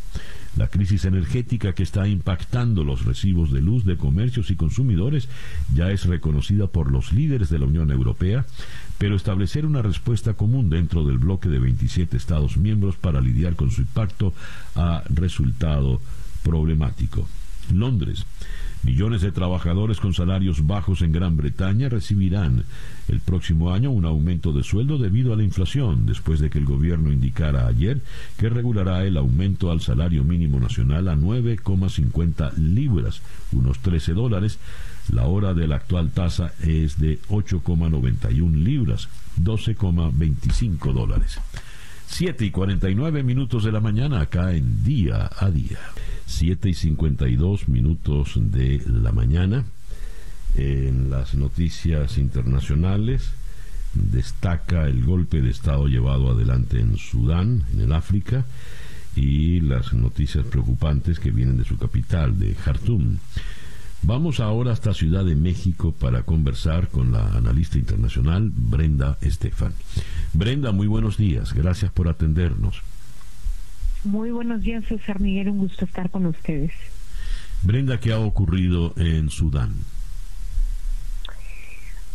La crisis energética que está impactando los recibos de luz de comercios y consumidores ya es reconocida por los líderes de la Unión Europea, pero establecer una respuesta común dentro del bloque de 27 Estados miembros para lidiar con su impacto ha resultado problemático. Londres. Millones de trabajadores con salarios bajos en Gran Bretaña recibirán el próximo año un aumento de sueldo debido a la inflación, después de que el gobierno indicara ayer que regulará el aumento al salario mínimo nacional a 9,50 libras, unos 13 dólares. La hora de la actual tasa es de 8,91 libras, 12,25 dólares. 7 y 49 minutos de la mañana acá en día a día. 7 y 52 minutos de la mañana. En las noticias internacionales destaca el golpe de Estado llevado adelante en Sudán, en el África, y las noticias preocupantes que vienen de su capital, de Jartum. Vamos ahora hasta Ciudad de México para conversar con la analista internacional Brenda Estefan. Brenda, muy buenos días. Gracias por atendernos. Muy buenos días, César Miguel. Un gusto estar con ustedes. Brenda, ¿qué ha ocurrido en Sudán?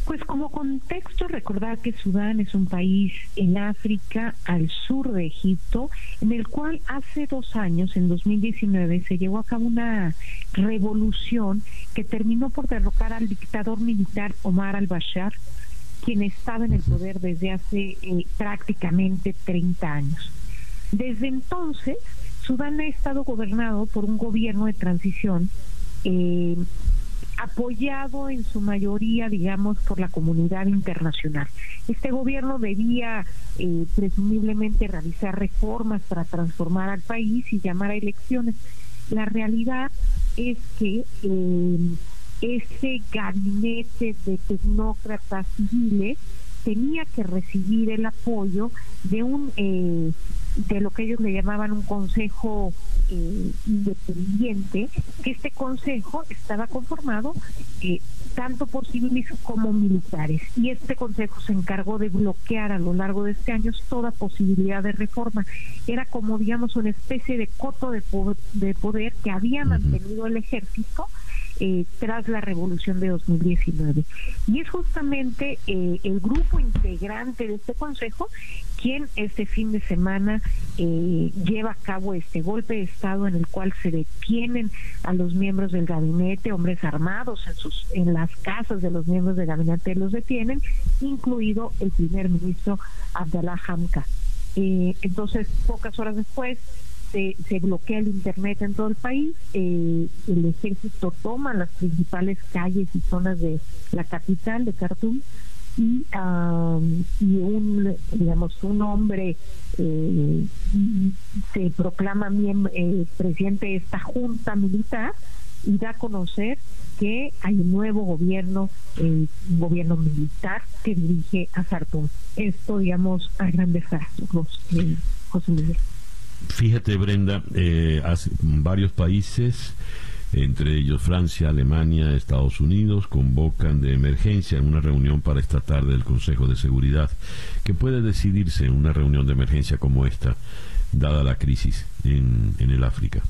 Pues como contexto, recordar que Sudán es un país en África, al sur de Egipto, en el cual hace dos años, en 2019, se llevó a cabo una revolución que terminó por derrocar al dictador militar Omar al-Bashar, quien estaba en el poder desde hace eh, prácticamente 30 años. Desde entonces, Sudán ha estado gobernado por un gobierno de transición eh, apoyado en su mayoría, digamos, por la comunidad internacional. Este gobierno debía eh, presumiblemente realizar reformas para transformar al país y llamar a elecciones. La realidad es que eh, ese gabinete de tecnócratas civiles tenía que recibir el apoyo de un eh, de lo que ellos le llamaban un consejo eh, independiente, que este consejo estaba conformado eh, tanto por civiles como militares. Y este consejo se encargó de bloquear a lo largo de este año toda posibilidad de reforma. Era como, digamos, una especie de coto de, de poder que había mantenido el ejército eh, tras la revolución de 2019. Y es justamente eh, el grupo integrante de este consejo quien este fin de semana eh, lleva a cabo este golpe de Estado en el cual se detienen a los miembros del gabinete, hombres armados en, sus, en las casas de los miembros del gabinete los detienen, incluido el primer ministro Abdallah Hamka. entonces, pocas horas después, se, bloquea el internet en todo el país, eh, el ejército toma las principales calles y zonas de la capital de Khartoum y, y un digamos un hombre eh, se proclama eh, presidente de esta junta militar y da a conocer que hay un nuevo gobierno, un gobierno militar que dirige a Khartoum. Esto, digamos, a grandes rasgos, José Miguel. Fíjate, Brenda, eh, varios países, entre ellos Francia, Alemania, Estados Unidos, convocan de emergencia en una reunión para esta tarde del Consejo de Seguridad, que puede decidirse en una reunión de emergencia como esta, dada la crisis en, en el África.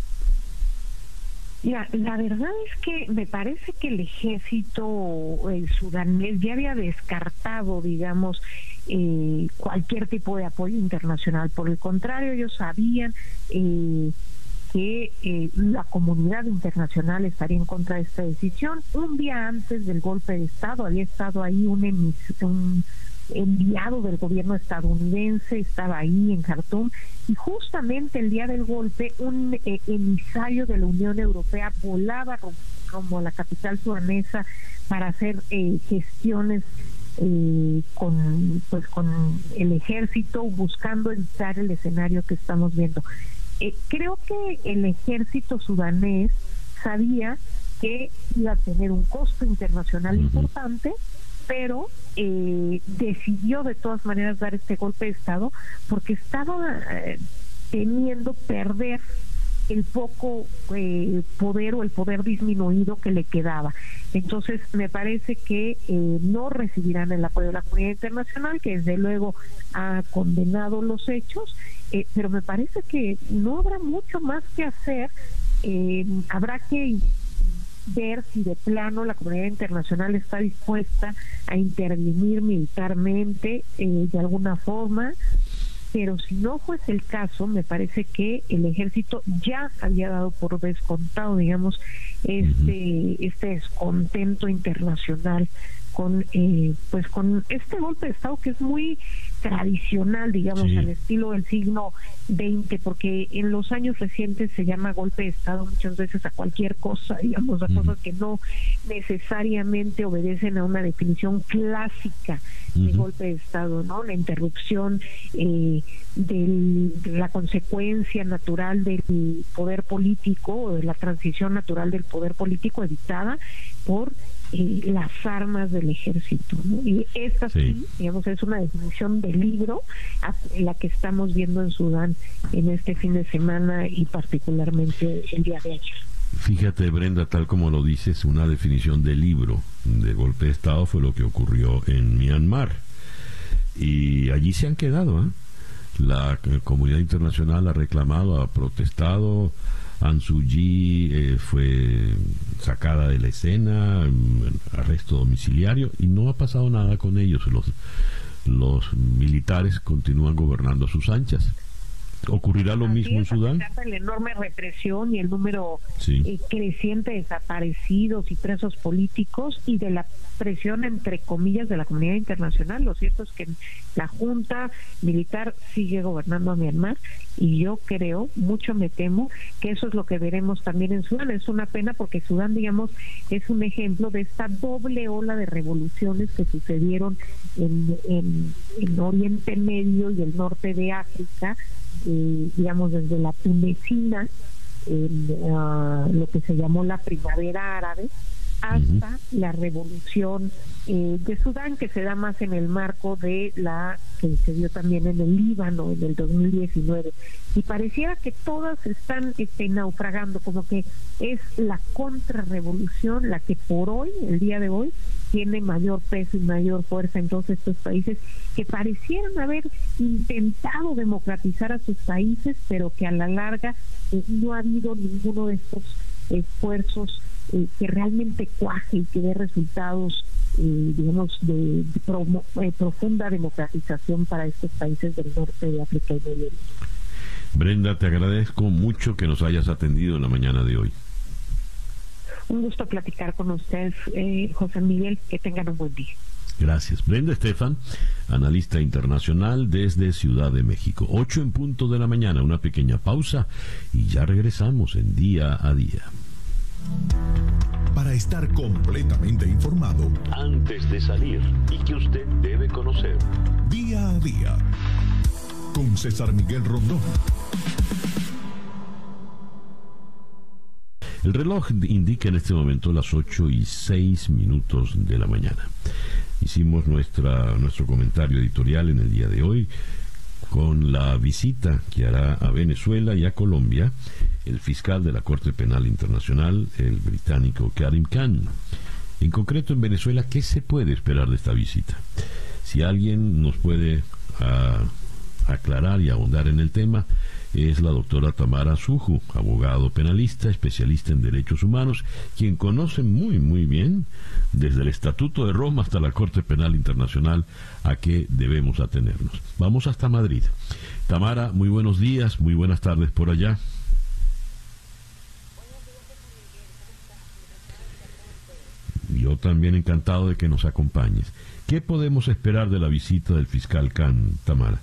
Mira, la verdad es que me parece que el ejército el sudanés ya había descartado, digamos, eh, cualquier tipo de apoyo internacional. Por el contrario, ellos sabían eh, que eh, la comunidad internacional estaría en contra de esta decisión. Un día antes del golpe de Estado había estado ahí un, un enviado del gobierno estadounidense, estaba ahí en Khartoum, y justamente el día del golpe un eh, emisario de la Unión Europea volaba como la capital sudanesa para hacer eh, gestiones eh, con pues con el ejército buscando evitar el escenario que estamos viendo. creo que el ejército sudanés sabía que iba a tener un costo internacional importante pero eh, decidió de todas maneras dar este golpe de Estado porque estaba eh, teniendo perder el poco eh, poder o el poder disminuido que le quedaba. Entonces, me parece que no recibirán el apoyo de la comunidad internacional, que desde luego ha condenado los hechos, pero me parece que no habrá mucho más que hacer. habrá que ver si de plano la comunidad internacional está dispuesta a intervenir militarmente eh, de alguna forma, pero si no fuese el caso, me parece que el ejército ya había dado por descontado, digamos, este, este descontento internacional con eh, pues con este golpe de estado que es muy tradicional digamos al estilo del siglo XX porque en los años recientes se llama golpe de estado muchas veces a cualquier cosa [laughs] digamos a cosas que no necesariamente obedecen a una definición clásica de golpe de estado no la interrupción eh, de la consecuencia natural del poder político o de la transición natural del poder político evitada por eh, las armas del ejército. Y esta sí. digamos, es una definición del libro, la que estamos viendo en Sudán en este fin de semana y particularmente el día de ayer. Fíjate, Brenda, tal como lo dices, una definición del libro de golpe de Estado fue lo que ocurrió en Myanmar. Y allí se han quedado. ¿eh? La comunidad internacional ha reclamado, ha protestado, Aung eh, fue sacada de la escena, mm, arresto domiciliario y no ha pasado nada con ellos. Los, los militares continúan gobernando a sus anchas. ¿Ocurrirá lo mismo en Sudán? La enorme represión y el número eh, creciente de desaparecidos y presos políticos y de la presión, entre comillas, de la comunidad internacional. Lo cierto es que la Junta Militar sigue gobernando a Myanmar y yo creo, mucho me temo, que eso es lo que veremos también en Sudán. Es una pena porque Sudán, digamos, es un ejemplo de esta doble ola de revoluciones que sucedieron en, en, en Oriente Medio y el norte de África eh, digamos, desde la tunecina, ah, lo que se llamó la primavera árabe, hasta la revolución eh, de Sudán, que se da más en el marco de la que se dio también en el Líbano en el 2019. Y pareciera que todas están este, naufragando, como que es la contrarrevolución la que por hoy, el día de hoy, tiene mayor peso y mayor fuerza en todos estos países que parecieran haber intentado democratizar a sus países, pero que a la larga eh, no ha habido ninguno de estos esfuerzos eh, que realmente cuaje y que dé resultados, eh, digamos, de, eh, profunda democratización para estos países del norte de África y Medio Oriente. Brenda, te agradezco mucho que nos hayas atendido en la mañana de hoy. Un gusto platicar con ustedes, José Miguel. Que tengan un buen día. Gracias. Brenda Estefan, analista internacional desde Ciudad de México. Ocho en punto de la mañana, una pequeña pausa y ya regresamos en día a día. Para estar completamente informado antes de salir y que usted debe conocer. Día a día. Con César Miguel Rondón. El reloj indica en este momento las 8 y 6 minutos de la mañana. Hicimos nuestra, nuestro comentario editorial en el día de hoy con la visita que hará a Venezuela y a Colombia el fiscal de la Corte Penal Internacional, el británico Karim Khan. En concreto en Venezuela, ¿qué se puede esperar de esta visita? Si alguien nos puede ah, aclarar y ahondar en el tema, es la doctora Tamara Suju, abogado penalista, especialista en derechos humanos, quien conoce muy, muy bien, desde el Estatuto de Roma hasta la Corte Penal Internacional, a qué debemos atenernos. Vamos hasta Madrid. Tamara, muy buenos días, muy buenas tardes por allá. Yo también encantado de que nos acompañes. ¿Qué podemos esperar de la visita del fiscal Khan, Tamara?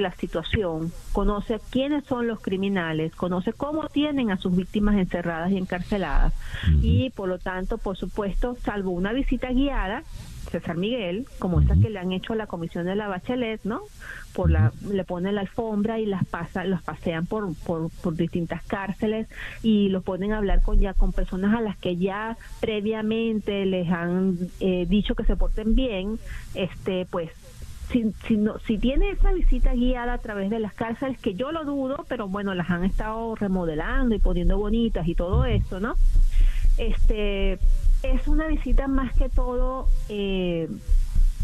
La situación, conoce quiénes son los criminales, conoce cómo tienen a sus víctimas encerradas y encarceladas. Y por lo tanto, por supuesto, salvo una visita guiada, César Miguel, como esta que le han hecho a la comisión de la Bachelet, ¿no? Por la, le ponen la alfombra y las pasa, los pasean por, por, por, distintas cárceles y los ponen a hablar con ya con personas a las que ya previamente les han eh, dicho que se porten bien, este, pues si, no, si tiene esa visita guiada a través de las cárceles, que yo lo dudo, pero bueno, las han estado remodelando y poniendo bonitas y todo eso, ¿no? Este es una visita más que todo eh,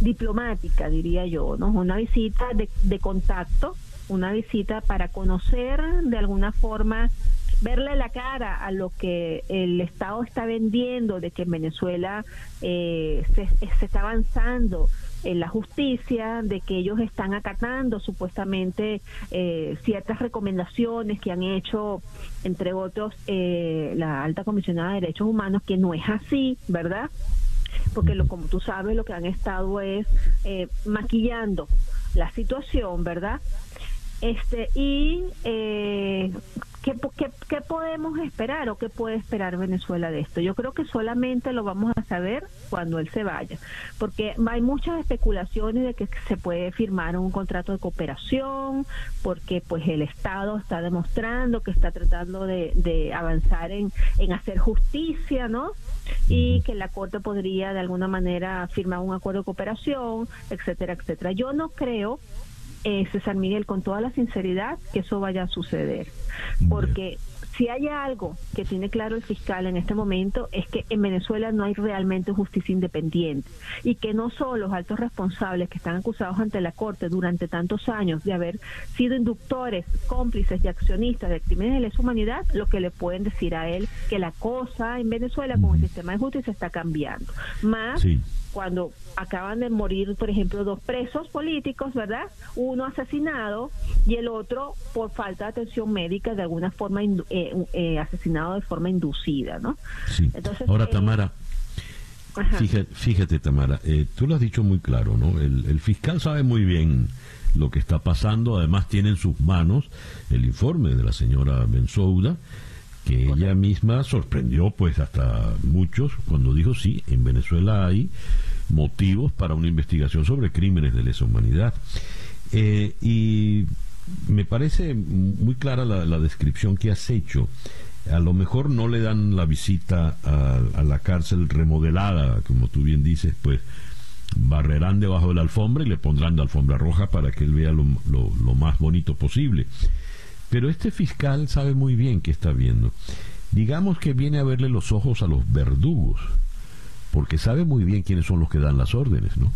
diplomática, diría yo, ¿no? Una visita de, de contacto, una visita para conocer de alguna forma verle la cara a lo que el Estado está vendiendo de que en Venezuela eh, se, se, está avanzando en la justicia, de que ellos están acatando supuestamente eh, ciertas recomendaciones que han hecho, entre otros, eh, la alta comisionada de derechos humanos, que no es así, ¿verdad? Porque lo, como tú sabes, lo que han estado es eh, maquillando la situación, ¿verdad? Este, y eh, ¿Qué, qué, podemos esperar o qué puede esperar Venezuela de esto? Yo creo que solamente lo vamos a saber cuando él se vaya, porque hay muchas especulaciones de que se puede firmar un contrato de cooperación, porque pues el Estado está demostrando que está tratando de, de avanzar en, en hacer justicia, ¿no? Y que la Corte podría de alguna manera firmar un acuerdo de cooperación, etcétera, etcétera. Yo no creo eh, César Miguel, con toda la sinceridad, que eso vaya a suceder. Porque si hay algo que tiene claro el fiscal en este momento es que en Venezuela no hay realmente justicia independiente y que no son los altos responsables que están acusados ante la Corte durante tantos años de haber sido inductores, cómplices y accionistas de crímenes de lesa humanidad, lo que le pueden decir a él que la cosa en Venezuela con el sistema de justicia está cambiando. Más cuando acaban de morir, por ejemplo, dos presos políticos, ¿verdad? Uno asesinado y el otro por falta de atención médica, de alguna forma eh, eh, asesinado de forma inducida, ¿no? Sí. Entonces, Ahora, eh, Tamara, fíjate, Tamara, tú lo has dicho muy claro, ¿no? El, el fiscal sabe muy bien lo que está pasando, además tiene en sus manos el informe de la señora Bensouda, que ella misma sorprendió pues hasta muchos cuando dijo sí, en Venezuela hay motivos para una investigación sobre crímenes de lesa humanidad. Eh, y me parece muy clara la, descripción que has hecho. a lo mejor no le dan la visita a, la cárcel remodelada, como tú bien dices, pues barrerán debajo de la alfombra y le pondrán la alfombra roja para que él vea lo, lo más bonito posible. Pero este fiscal sabe muy bien qué está viendo. Digamos que viene a verle los ojos a los verdugos, porque sabe muy bien quiénes son los que dan las órdenes, ¿no?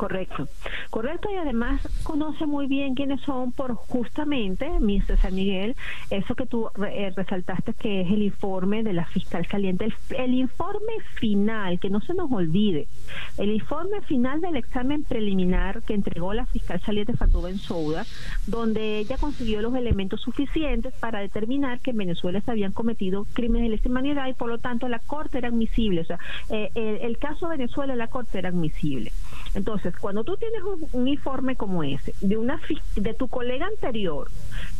Correcto, correcto y además conoce muy bien quiénes son por justamente, Mr. San Miguel, eso que tú eh, resaltaste que es el informe de la fiscal saliente, el, informe final, que no se nos olvide, el informe final del examen preliminar que entregó la fiscal saliente Fatuba en Souda, donde ella consiguió los elementos suficientes para determinar que en Venezuela se habían cometido crímenes de lesa humanidad y por lo tanto la corte era admisible, o sea, eh, el, el caso de Venezuela la corte era admisible. Entonces, cuando tú tienes un, informe como ese de una de tu colega anterior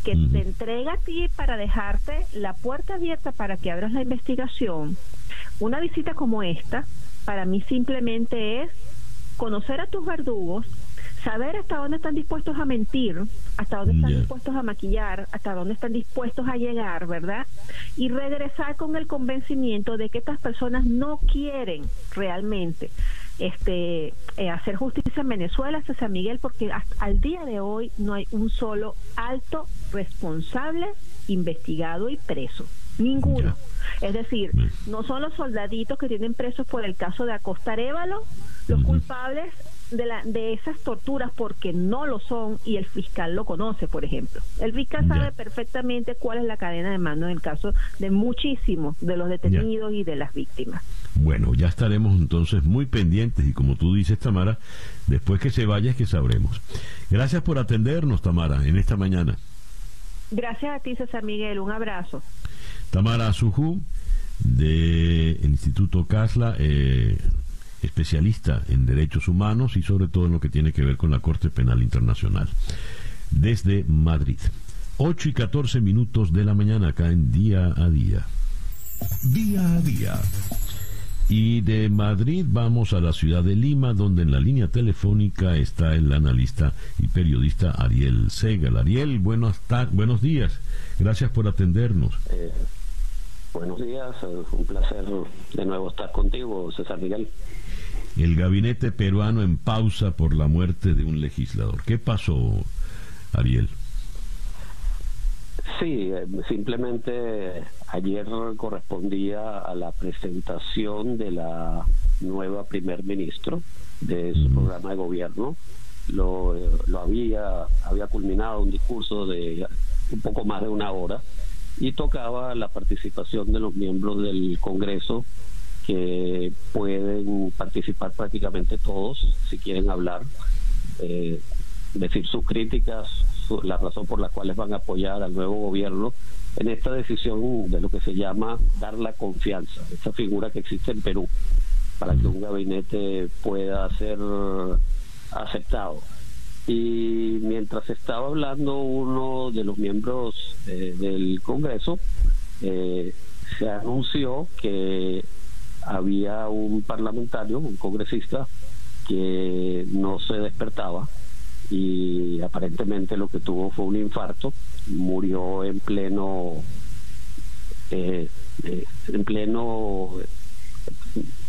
que te entrega a ti para dejarte la puerta abierta para que abras la investigación, una visita como esta para mí simplemente es conocer a tus verdugos, saber hasta dónde están dispuestos a mentir, hasta dónde están dispuestos a maquillar, hasta dónde están dispuestos a llegar, ¿verdad? Y regresar con el convencimiento de que estas personas no quieren realmente este eh, hacer justicia en Venezuela, San Miguel, porque hasta, al día de hoy no hay un solo alto responsable investigado y preso. Ninguno. Es decir, no son los soldaditos que tienen presos por el caso de Acosta Révalo los culpables de, la, de esas torturas porque no lo son y el fiscal lo conoce, por ejemplo. El fiscal sabe perfectamente cuál es la cadena de mando en el caso de muchísimos de los detenidos y de las víctimas. Bueno, ya estaremos entonces muy pendientes y como tú dices, Tamara, después que se vaya es que sabremos. Gracias por atendernos, Tamara, en esta mañana. Gracias a ti, César Miguel. Un abrazo. Tamara Azujú, del Instituto Casla, eh, especialista en derechos humanos y sobre todo en lo que tiene que ver con la Corte Penal Internacional, desde Madrid. 8 y 14 minutos de la mañana acá en Día a Día. Día a Día. Y de Madrid vamos a la ciudad de Lima, donde en la línea telefónica está el analista y periodista Ariel Segal. Ariel, buenos, buenos días. Gracias por atendernos. Eh, buenos días, un placer de nuevo estar contigo, César Miguel. El gabinete peruano en pausa por la muerte de un legislador. ¿Qué pasó, Ariel? Sí, eh, simplemente ayer correspondía a la presentación de la nueva primer ministro de su programa de gobierno. Lo, lo había, había culminado un discurso de un poco más de una hora y tocaba la participación de los miembros del Congreso que pueden participar prácticamente todos si quieren hablar, eh, decir sus críticas, la razón por la cual van a apoyar al nuevo gobierno en esta decisión de lo que se llama dar la confianza, esa figura que existe en Perú, para que un gabinete pueda ser aceptado. Y mientras estaba hablando uno de los miembros eh, del Congreso, eh, se anunció que había un parlamentario, un congresista, que no se despertaba y aparentemente lo que tuvo fue un infarto, murió en pleno, eh, eh, en pleno,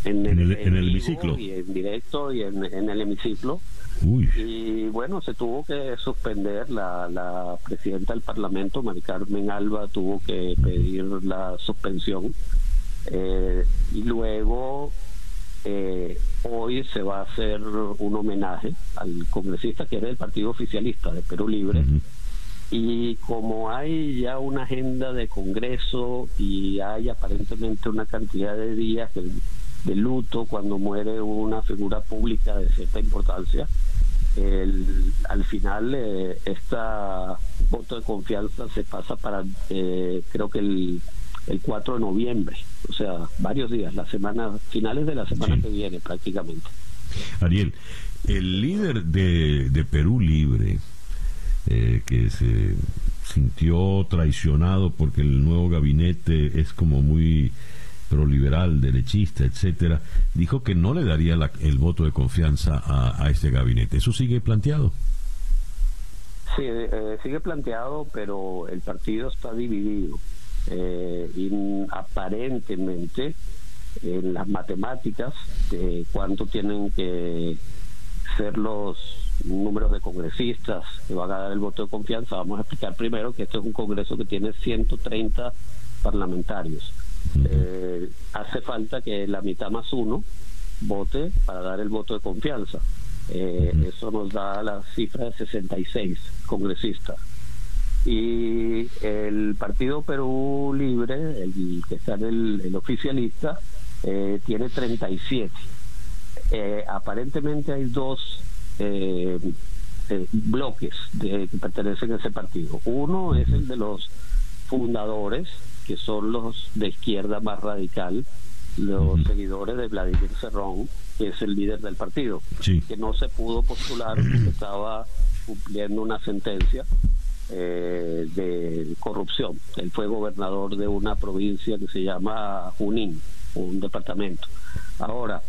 en el, en el hemiciclo. Y en directo y en, el hemiciclo. Y bueno, se tuvo que suspender, la, la presidenta del Parlamento, Mari Carmen Alba, tuvo que pedir la suspensión. Eh, y luego eh, hoy se va a hacer un homenaje al congresista que era del Partido Oficialista de Perú Libre. Y como hay ya una agenda de Congreso y hay aparentemente una cantidad de días de, luto cuando muere una figura pública de cierta importancia, el, al final eh, esta voto de confianza se pasa para eh, creo que el el 4 de noviembre, o sea, varios días, la semana, finales de la semana que viene prácticamente. Ariel, el líder de, de Perú Libre, eh, que se sintió traicionado porque el nuevo gabinete es como muy proliberal, derechista, etcétera, dijo que no le daría el voto de confianza a, este gabinete. ¿Eso sigue planteado? Sí, eh, sigue planteado, pero el partido está dividido. eh, aparentemente en las matemáticas de cuánto tienen que ser los números de congresistas que van a dar el voto de confianza. Vamos a explicar primero que este es un congreso que tiene 130 parlamentarios. Eh, hace falta que la mitad más uno vote para dar el voto de confianza. Eh, eso nos da la cifra de 66 congresistas. Y el Partido Perú Libre, el que está en el, oficialista, eh, tiene 37. Eh, aparentemente hay dos bloques de, que pertenecen a ese partido. Uno es el de los fundadores, que son los de izquierda más radical, los seguidores de Vladimir Cerrón, que es el líder del partido, que no se pudo postular [clears throat] porque estaba cumpliendo una sentencia eh, de corrupción. Él fue gobernador de una provincia que se llama Junín, un departamento. Ahora,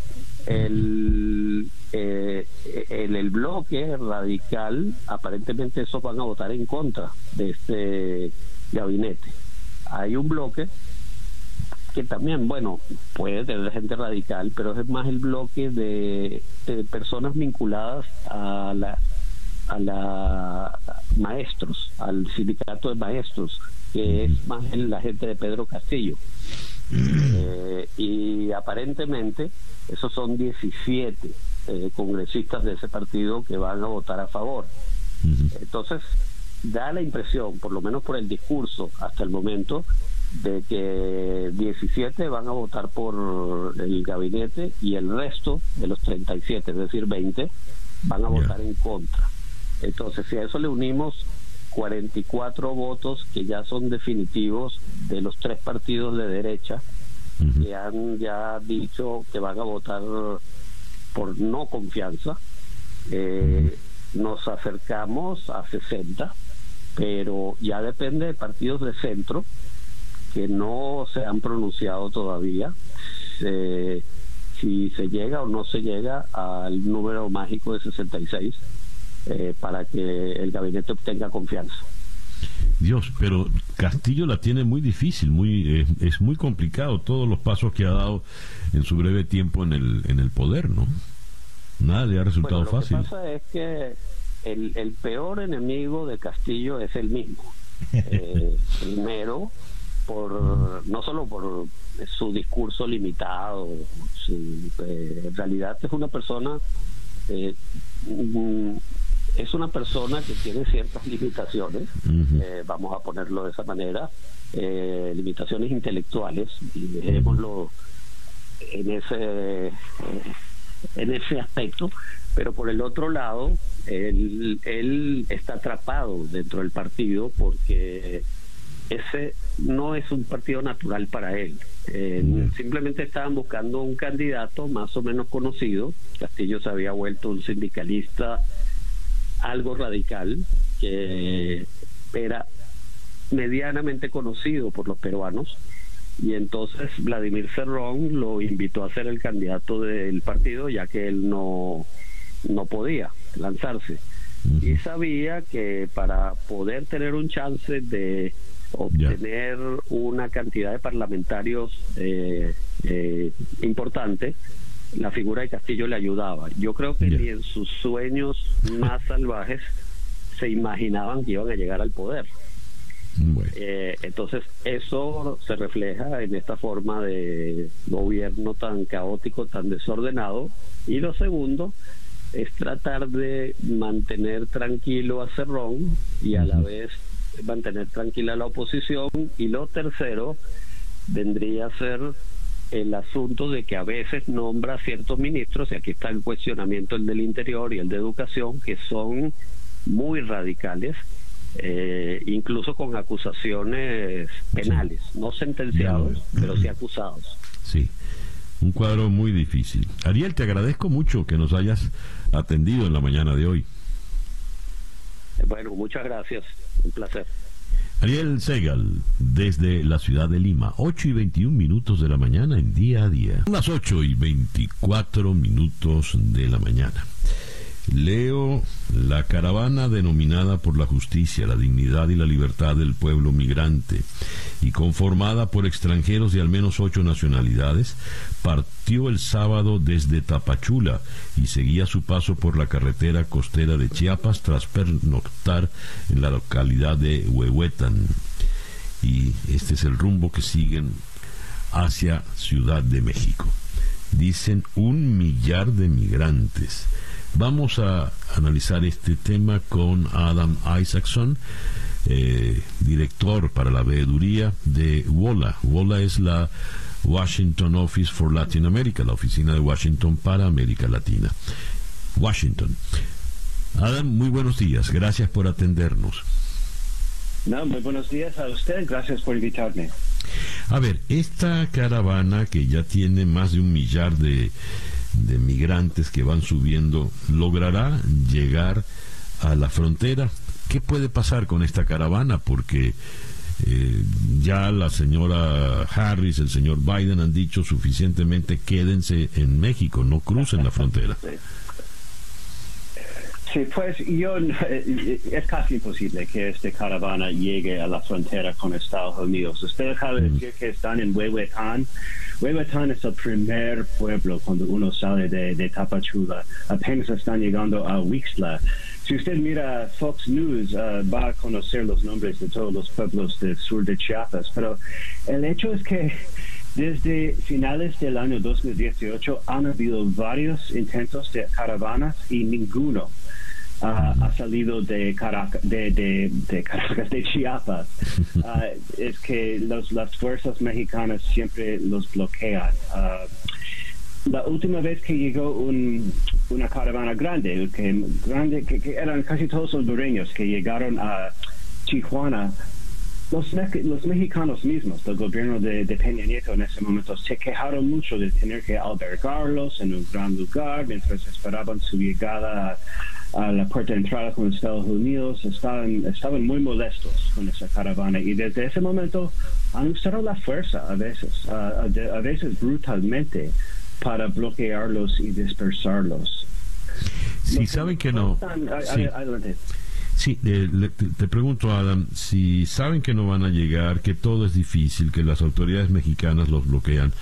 el, eh, en el bloque radical, aparentemente esos van a votar en contra de este gabinete. Hay un bloque que también, bueno, puede tener gente radical, pero es más el bloque de, personas vinculadas a la a la maestros, al sindicato de maestros, que es más la gente de Pedro Castillo. Eh, y aparentemente esos son 17 eh, congresistas de ese partido que van a votar a favor. Entonces, da la impresión, por lo menos por el discurso hasta el momento, de que 17 van a votar por el gabinete y el resto de los 37, es decir, 20, van a votar en contra. Entonces, si a eso le unimos 44 votos que ya son definitivos de los tres partidos de derecha, que han ya dicho que van a votar por no confianza, eh, nos acercamos a 60, pero ya depende de partidos de centro que no se han pronunciado todavía si se llega o no se llega al número mágico de 66 eh, para que el gabinete obtenga confianza. Dios, pero Castillo la tiene muy difícil, muy eh, es muy complicado todos los pasos que ha dado en su breve tiempo en el en el poder, ¿no? Nada le ha resultado fácil. Lo que pasa es que el, el peor enemigo de Castillo es el mismo. Eh, [laughs] primero, por no solo por su discurso limitado, eh, en realidad es una persona eh, mm, es una persona que tiene ciertas limitaciones, eh, vamos a ponerlo de esa manera, limitaciones intelectuales, y dejémoslo en ese en ese aspecto, pero por el otro lado, él, él está atrapado dentro del partido porque ese no es un partido natural para él. Eh, simplemente estaban buscando un candidato más o menos conocido. Castillo se había vuelto un sindicalista algo radical, que era medianamente conocido por los peruanos. Y entonces Vladimir Cerrón lo invitó a ser el candidato del partido, ya que él no, no podía lanzarse. Y sabía que para poder tener un chance de obtener una cantidad de parlamentarios eh, eh, importante, la figura de Castillo le ayudaba. Yo creo que ni en sus sueños más salvajes se imaginaban que iban a llegar al poder. Eh, entonces eso se refleja en esta forma de gobierno tan caótico, tan desordenado. Y lo segundo es tratar de mantener tranquilo a Cerrón y a la vez mantener tranquila la oposición. Y lo tercero vendría a ser el asunto de que a veces nombra ciertos ministros, y aquí está el cuestionamiento el del interior y el de educación, que son muy radicales, eh, incluso con acusaciones penales, no sentenciados, pero sí acusados. Sí, un cuadro muy difícil. Ariel, te agradezco mucho que nos hayas atendido en la mañana de hoy. Bueno, muchas gracias. Un placer. Ariel Segal, desde la ciudad de Lima, 8 y 21 minutos de la mañana en día a día. Las 8 y 24 minutos de la mañana. Leo la caravana denominada por la justicia, la dignidad y la libertad del pueblo migrante y conformada por extranjeros de al menos ocho nacionalidades, partió el sábado desde Tapachula y seguía su paso por la carretera costera de Chiapas tras pernoctar en la localidad de Huehuetan. Y este es el rumbo que siguen hacia Ciudad de México. Dicen un millar de migrantes Vamos a analizar este tema con Adam Isaacson, eh, director para la veeduría de WOLA. WOLA es la Washington Office for Latin America, la oficina de Washington para América Latina. Washington. Adam, muy buenos días. Gracias por atendernos. No, muy buenos días a usted. Gracias por invitarme. A ver, esta caravana que ya tiene más de un millar de de migrantes que van subiendo logrará llegar a la frontera. ¿Qué puede pasar con esta caravana? Porque eh, ya la señora Harris, el señor Biden han dicho suficientemente quédense en México, no crucen la frontera. [laughs] Sí, pues yo eh, es casi imposible que esta caravana llegue a la frontera con Estados Unidos. Usted acaba de decir que están en Huehuetán. Huehuetán es el primer pueblo cuando uno sale de, Tapachula. Apenas están llegando a Wixla. Si usted mira Fox News, uh, va a conocer los nombres de todos los pueblos del sur de Chiapas. Pero el hecho es que desde finales del año 2018 han habido varios intentos de caravanas y ninguno ha salido de Caracas, de, de, de, Caracas, de Chiapas, uh, [laughs] es que los, las fuerzas mexicanas siempre los bloquean. Uh, la última vez que llegó un, una caravana grande, que, grande que, eran casi todos hondureños que llegaron a Tijuana, los, los mexicanos mismos del gobierno de, de, Peña Nieto en ese momento se quejaron mucho de tener que albergarlos en un gran lugar mientras esperaban su llegada a a la puerta de entrada con Estados Unidos estaban, estaban muy molestos con esa caravana y desde ese momento han usado la fuerza a veces, a, veces brutalmente para bloquearlos y dispersarlos. Si saben que no... sí. te, pregunto, Adam, si saben que no van a llegar, que todo es difícil, que las autoridades mexicanas los bloquean,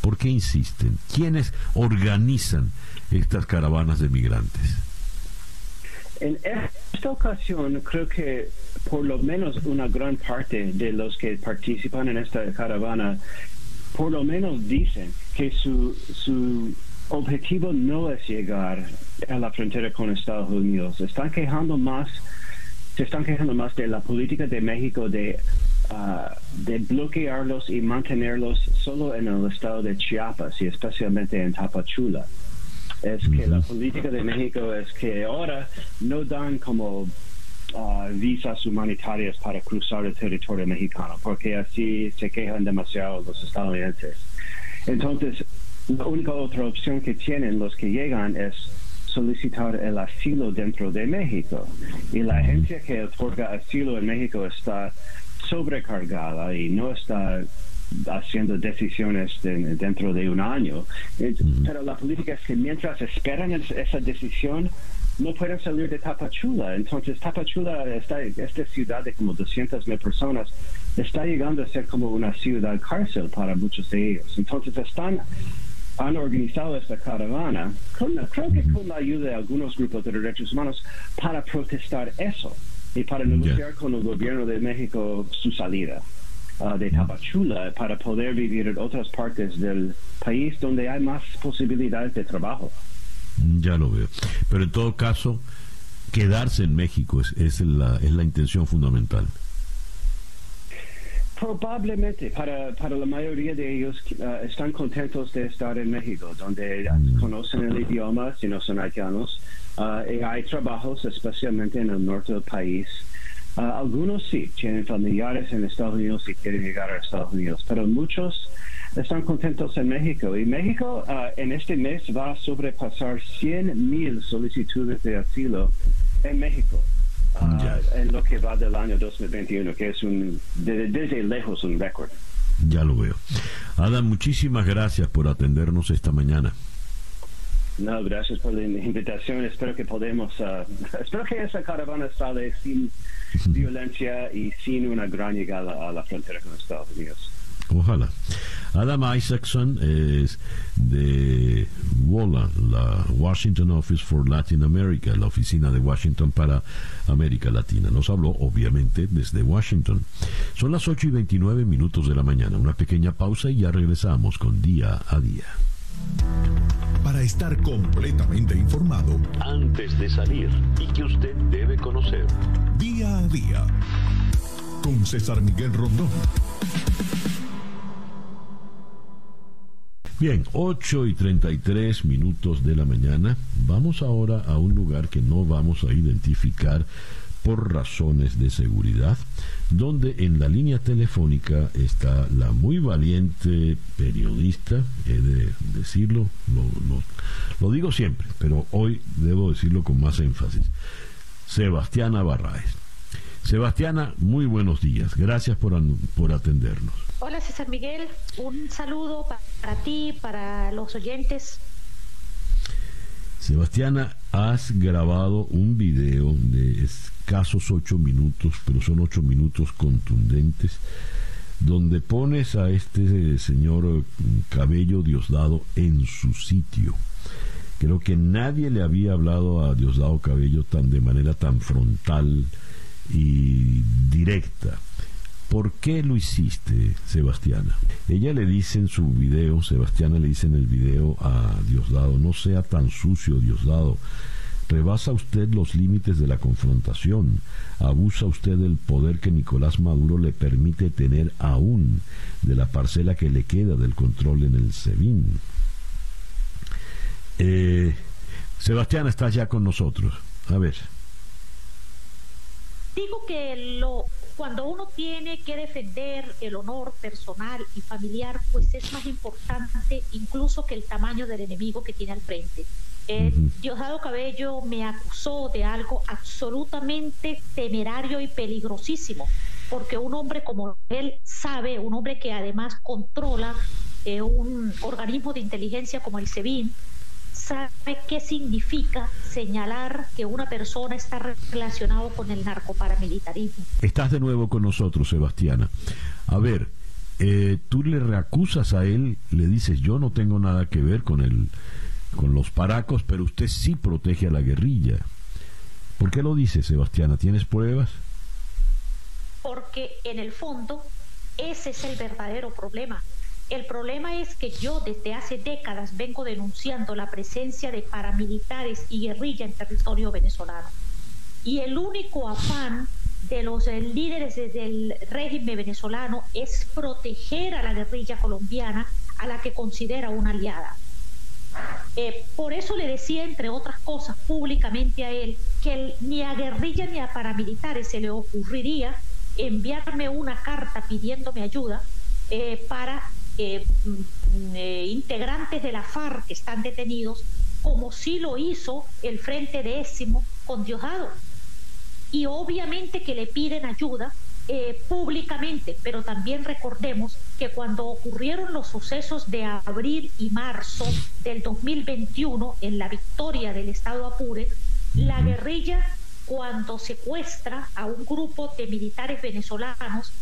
¿por qué insisten? ¿Quiénes organizan estas caravanas de migrantes? En esta ocasión creo que por lo menos una gran parte de los que participan en esta caravana por lo menos dicen que su, su objetivo no es llegar a la frontera con Estados Unidos. Están quejando más, se están quejando más de la política de México de, uh, de bloquearlos y mantenerlos solo en el estado de Chiapas y especialmente en Tapachula es que la política de México es que ahora no dan como uh, visas humanitarias para cruzar el territorio mexicano, porque así se quejan demasiado los estadounidenses. Entonces, la única otra opción que tienen los que llegan es solicitar el asilo dentro de México. Y la agencia que otorga asilo en México está sobrecargada y no está haciendo decisiones dentro de un año. Pero la política es que mientras esperan esa decisión, no pueden salir de Tapachula. Entonces, Tapachula, está, esta ciudad de como 200 mil personas, está llegando a ser como una ciudad cárcel para muchos de ellos. Entonces, están han organizado esta caravana, creo que con la ayuda de algunos grupos de derechos humanos, para protestar eso y para negociar con el gobierno de México su salida. Uh, de Tapachula para poder vivir en otras partes del país donde hay más posibilidades de trabajo. Ya lo veo. Pero en todo caso, quedarse en México es, es, la, es la intención fundamental. Probablemente, para, para la mayoría de ellos uh, están contentos de estar en México, donde mm. conocen el idioma, si no son haitianos, uh, y hay trabajos, especialmente en el norte del país, Algunos sí tienen familiares en Estados Unidos y quieren llegar a Estados Unidos, pero muchos están contentos en México. Y México ah, en este mes va a sobrepasar 100 mil solicitudes de asilo en México. Ah, en lo que va del año 2021, que es un, desde lejos un récord. Ya lo veo. Adam, muchísimas gracias por atendernos esta mañana. No, gracias por la invitación. Espero que podemos, uh, [laughs] espero que esa caravana sale sin violencia y sin una gran llegada a la frontera con Estados Unidos. Ojalá. Adam Isaacson es de WOLA, la Washington Office for Latin America, la oficina de Washington para América Latina. Nos habló, obviamente, desde Washington. Son las 8 y 29 minutos de la mañana. Una pequeña pausa y ya regresamos con Día a Día. Para estar completamente informado, antes de salir y que usted debe conocer. Día a Día. Con César Miguel Rondón. Bien, 8 y 33 minutos de la mañana. Vamos ahora a un lugar que no vamos a identificar por razones de seguridad, donde en la línea telefónica está la muy valiente periodista, he de decirlo, lo, lo digo siempre, pero hoy debo decirlo con más énfasis, Sebastiana Barraez. Sebastiana, muy buenos días. Gracias por, por atendernos. Hola César Miguel, un saludo para ti, para los oyentes. Sebastiana, has grabado un video de escasos ocho minutos, pero son ocho minutos contundentes, donde pones a este señor Cabello Diosdado en su sitio. Creo que nadie le había hablado a Diosdado Cabello tan de manera tan frontal, y directa. ¿Por qué lo hiciste, Sebastiana? Ella le dice en su video, Sebastiana le dice en el video a Diosdado, no sea tan sucio, Diosdado. Rebasa usted los límites de la confrontación. Abusa usted del poder que Nicolás Maduro le permite tener aún de la parcela que le queda del control en el SEBIN. Eh, Sebastiana, estás ya con nosotros. A ver. Digo que lo, cuando uno tiene que defender el honor personal y familiar, pues es más importante incluso que el tamaño del enemigo que tiene al frente. Eh, Diosdado Cabello me acusó de algo absolutamente temerario y peligrosísimo, porque un hombre como él sabe, un hombre que además controla eh, un organismo de inteligencia como el SEBIN, sabe qué significa señalar que una persona está relacionado con el narcoparamilitarismo. Estás de nuevo con nosotros, Sebastiana. A ver, eh, tú le reacusas a él, le dices, yo no tengo nada que ver con, el, con los paracos, pero usted sí protege a la guerrilla. ¿Por qué lo dice, Sebastiana? ¿Tienes pruebas? Porque en el fondo ese es el verdadero problema. El problema es que yo desde hace décadas vengo denunciando la presencia de paramilitares y guerrilla en territorio venezolano. Y el único afán de los eh, líderes del régimen venezolano es proteger a la guerrilla colombiana a la que considera una aliada. Eh, por eso le decía, entre otras cosas, públicamente a él que ni a guerrilla ni a paramilitares se le ocurriría enviarme una carta pidiéndome ayuda eh, para Mm, eh, integrantes de la FARC que están detenidos, como sí lo hizo el Frente Décimo con Diosdado. Y obviamente que le piden ayuda eh, públicamente, pero también recordemos que cuando ocurrieron los sucesos de abril y marzo del 2021 en la victoria del Estado Apure, la guerrilla cuando secuestra a un grupo de militares venezolanos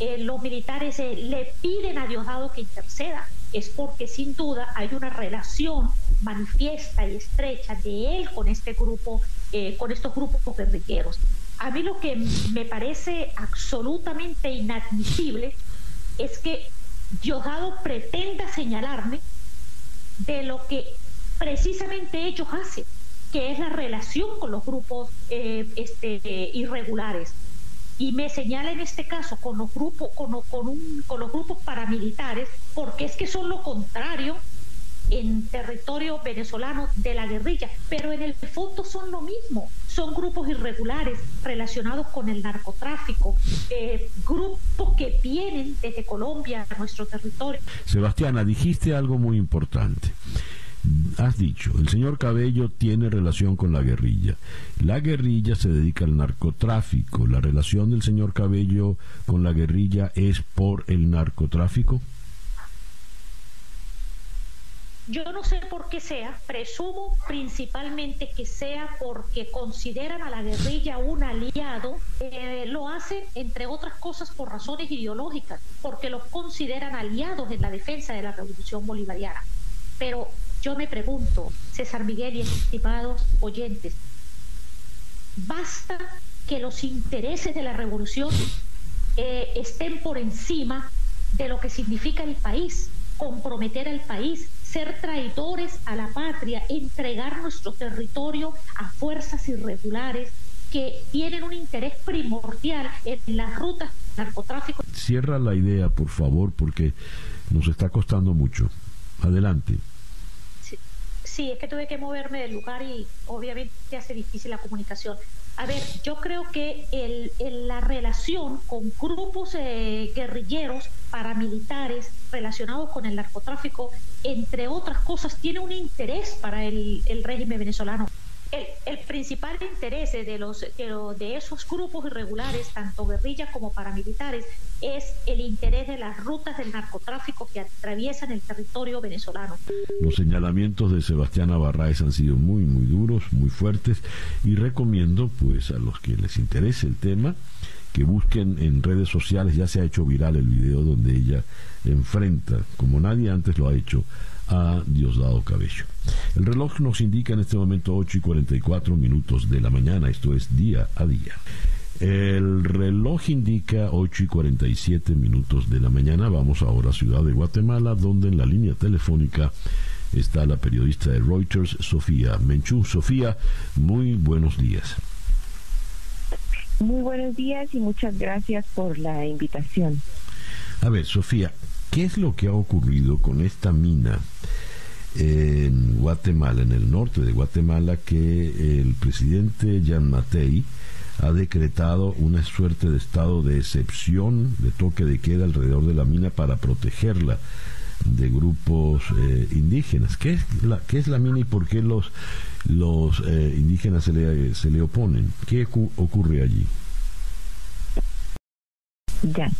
eh, los militares eh, le piden a Diosdado que interceda, es porque sin duda hay una relación manifiesta y estrecha de él con este grupo, eh, con estos grupos guerrilleros. A mí lo que me parece absolutamente inadmisible es que Diosdado pretenda señalarme de lo que precisamente ellos hacen, que es la relación con los grupos este, irregulares y me señala en este caso con los grupos con, con, los grupos paramilitares porque es que son lo contrario en territorio venezolano de la guerrilla, pero en el fondo son lo mismo, son grupos irregulares relacionados con el narcotráfico, eh, grupos que vienen desde Colombia a nuestro territorio. Sebastiana, dijiste algo muy importante has dicho, el señor Cabello tiene relación con la guerrilla. La guerrilla se dedica al narcotráfico. ¿La relación del señor Cabello con la guerrilla es por el narcotráfico? Yo no sé por qué sea, presumo principalmente que sea porque consideran a la guerrilla un aliado, eh, lo hacen entre otras cosas por razones ideológicas, porque los consideran aliados en la defensa de la revolución bolivariana. Pero yo me pregunto, César Miguel y estimados oyentes, ¿basta que los intereses de la revolución eh, estén por encima de lo que significa el país, comprometer al país, ser traidores a la patria, entregar nuestro territorio a fuerzas irregulares que tienen un interés primordial en las rutas de narcotráfico. Cierra la idea, por favor, porque nos está costando mucho. Adelante. Sí, es que tuve que moverme del lugar y obviamente hace difícil la comunicación. A ver, yo creo que el, la relación con grupos eh, guerrilleros, paramilitares, relacionados con el narcotráfico, entre otras cosas, tiene un interés para el, el régimen venezolano el, principal interés de, los, de, esos grupos irregulares, tanto guerrillas como paramilitares, es el interés de las rutas del narcotráfico que atraviesan el territorio venezolano. Los señalamientos de Sebastián Barraez han sido muy, muy duros, muy fuertes, y recomiendo, pues, a los que les interese el tema, que busquen en redes sociales, ya se ha hecho viral el video donde ella enfrenta, como nadie antes lo ha hecho, a Diosdado Cabello. El reloj nos indica en este momento 8 y 44 minutos de la mañana, esto es día a día. El reloj indica 8 y 47 minutos de la mañana. Vamos ahora a Ciudad de Guatemala, donde en la línea telefónica está la periodista de Reuters, Sofía Menchú. Sofía, muy buenos días. Muy buenos días y muchas gracias por la invitación. A ver, Sofía, ¿Qué es lo que ha ocurrido con esta mina en Guatemala, en el norte de Guatemala, que el presidente Jan Matei ha decretado una suerte de estado de excepción, de toque de queda alrededor de la mina para protegerla de grupos eh, indígenas. ¿Qué es, la, ¿Qué es la mina y por qué los, los eh, indígenas se le, se le oponen? ¿Qué ocurre allí? Ya.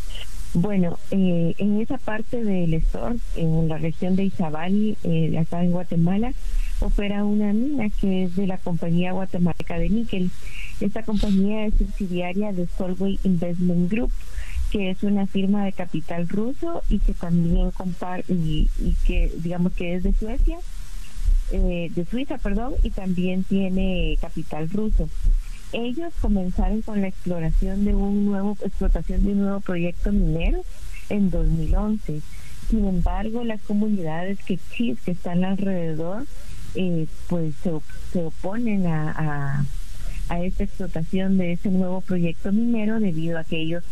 Bueno, eh, en esa parte del Estor, en la región de Izabal, eh, acá en Guatemala, opera una mina que es de la compañía guatemalteca de níquel. Esta compañía es subsidiaria de Solway Investment Group, que es una firma de capital ruso y que también comparte y, que digamos que es de Suecia, eh, de Suiza, perdón, y también tiene capital ruso ellos comenzaron con la exploración de un nuevo explotación de un nuevo proyecto minero en 2011. Sin embargo, las comunidades que que están alrededor, eh, pues se, oponen a, a, esta explotación de ese nuevo proyecto minero debido a que ellos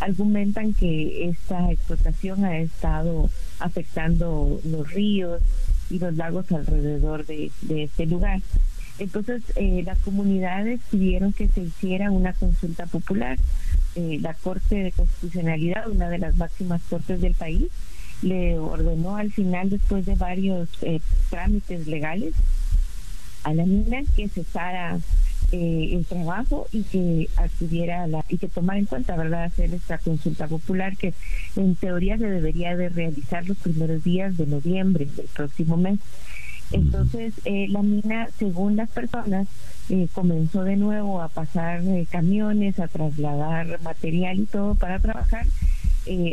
argumentan que esta explotación ha estado afectando los ríos y los lagos alrededor de, de este lugar. Entonces, eh, las comunidades pidieron que se hiciera una consulta popular. Eh, la Corte de Constitucionalidad, una de las máximas cortes del país, le ordenó al final, después de varios eh, trámites legales, a la mina que cesara el trabajo y que acudiera la, y que tomara en cuenta, ¿verdad?, hacer esta consulta popular que en teoría se debería de realizar los primeros días de noviembre del próximo mes. Entonces, eh, la mina, según las personas, eh, comenzó de nuevo a pasar eh, camiones, a trasladar material y todo para trabajar.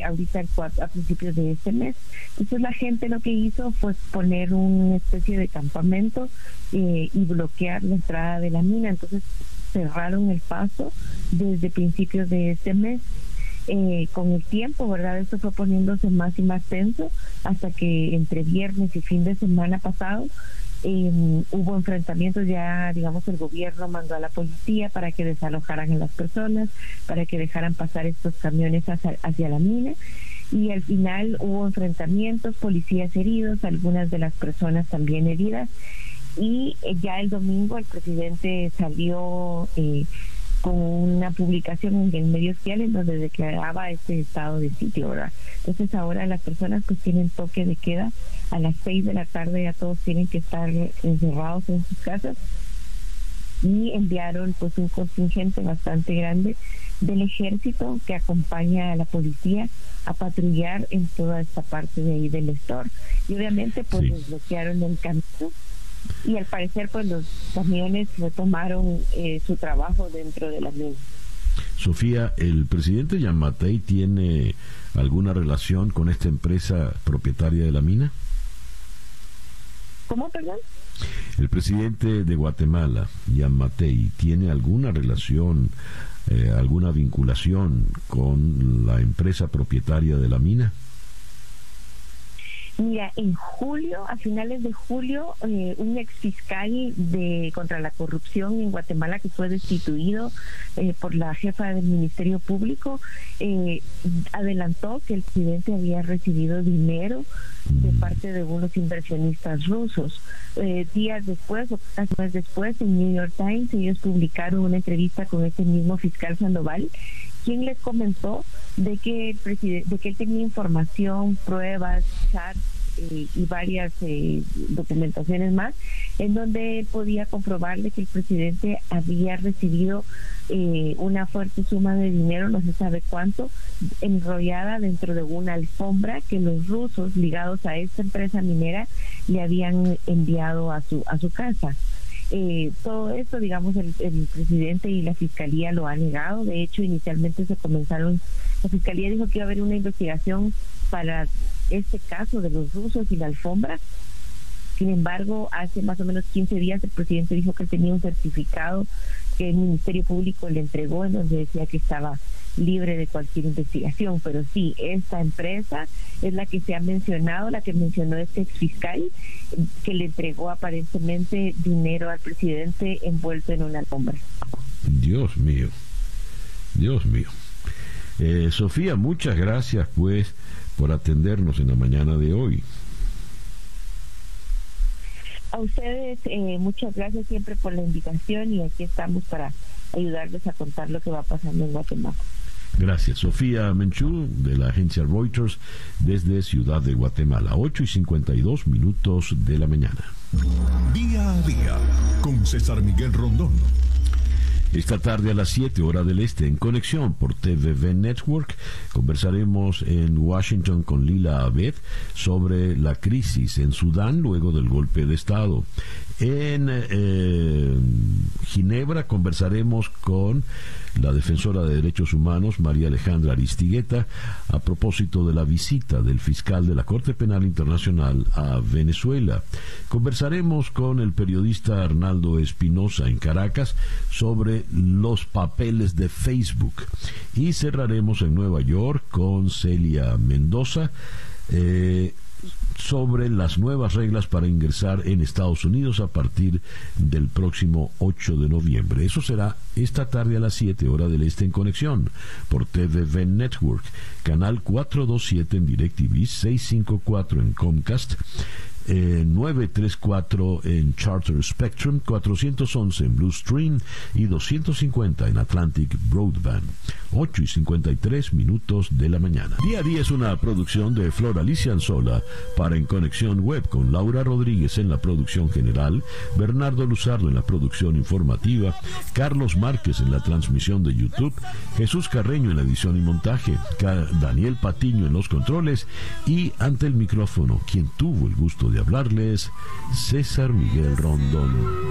ahorita a principios de este mes. Entonces la gente lo que hizo fue poner una especie de campamento y bloquear la entrada de la mina. Entonces cerraron el paso desde principios de este mes eh, con el tiempo, ¿verdad? Esto fue poniéndose más y más tenso hasta que entre viernes y fin de semana pasado em, hubo enfrentamientos ya, digamos, el gobierno mandó a la policía para que desalojaran a las personas, para que dejaran pasar estos camiones hacia, hacia la mina y al final hubo enfrentamientos, policías heridos, algunas de las personas también heridas y eh, ya el domingo el presidente salió eh, con una publicación en el medio social en donde declaraba este estado de sitio, ¿verdad? Entonces ahora las personas pues tienen toque de queda a las seis de la tarde ya todos tienen que estar encerrados en sus casas y enviaron pues un contingente bastante grande del ejército que acompaña a la policía a patrullar en toda esta parte de ahí del store. Y obviamente pues desbloquearon el camino y al parecer pues los camiones retomaron eh, su trabajo dentro de la mina. Sofía, ¿el presidente Yamatei tiene alguna relación con esta empresa propietaria de la mina? ¿Cómo, perdón? El presidente de Guatemala, Yamatei, ¿tiene alguna relación, eh, alguna vinculación con la empresa propietaria de la mina? Mira, en julio, a finales de julio, eh, un ex fiscal de contra la corrupción en Guatemala que fue destituido eh, por la jefa del Ministerio Público eh, adelantó que el presidente había recibido dinero de parte de unos inversionistas rusos. días después, o casi meses después, en New York Times, ellos publicaron una entrevista con este mismo fiscal Sandoval quien les comentó de que el de que él tenía información, pruebas, chats eh, y varias eh, documentaciones más, en donde él podía comprobarle que el presidente había recibido eh, una fuerte suma de dinero, no se sabe cuánto, enrollada dentro de una alfombra que los rusos ligados a esta empresa minera le habían enviado a su a su casa. Eh, todo esto, digamos, el, presidente y la fiscalía lo han negado. De hecho, inicialmente se comenzaron, la fiscalía dijo que iba a haber una investigación para este caso de los rusos y la alfombra. Sin embargo, hace más o menos 15 días el presidente dijo que tenía un certificado que el Ministerio Público le entregó en donde decía que estaba libre de cualquier investigación, pero sí, esta empresa es la que se ha mencionado, la que mencionó este fiscal, que le entregó aparentemente dinero al presidente envuelto en una alfombra. Dios mío, Dios mío. Eh, Sofía, muchas gracias pues por atendernos en la mañana de hoy. A ustedes eh, muchas gracias siempre por la invitación y aquí estamos para ayudarles a contar lo que va pasando en Guatemala. Gracias. Sofía Menchú, de la agencia Reuters, desde Ciudad de Guatemala, 8 y 52 minutos de la mañana. Día a día, con César Miguel Rondón. Esta tarde a las 7 hora del este, en conexión por TVV Network, conversaremos en Washington con Lila Abed sobre la crisis en Sudán luego del golpe de Estado. En eh, Ginebra conversaremos con la defensora de derechos humanos, María Alejandra Aristigueta, a propósito de la visita del fiscal de la Corte Penal Internacional a Venezuela. Conversaremos con el periodista Arnaldo Espinosa en Caracas sobre los papeles de Facebook. Y cerraremos en Nueva York con Celia Mendoza. Eh, sobre las nuevas reglas para ingresar en Estados Unidos a partir del próximo 8 de noviembre. Eso será esta tarde a las 7 hora del este en conexión por TVV Network, canal 427 en DirecTV, 654 en Comcast 934 eh, en Charter Spectrum, 411 en Blue Stream y 250 en Atlantic Broadband. 8 y 53 minutos de la mañana. Día a día es una producción de Flor Alicia Anzola para En Conexión Web con Laura Rodríguez en la producción general, Bernardo Luzardo en la producción informativa, Carlos Márquez en la transmisión de YouTube, Jesús Carreño en la edición y montaje, Daniel Patiño en los controles y ante el micrófono, quien tuvo el gusto de hablarles, César Miguel Rondón.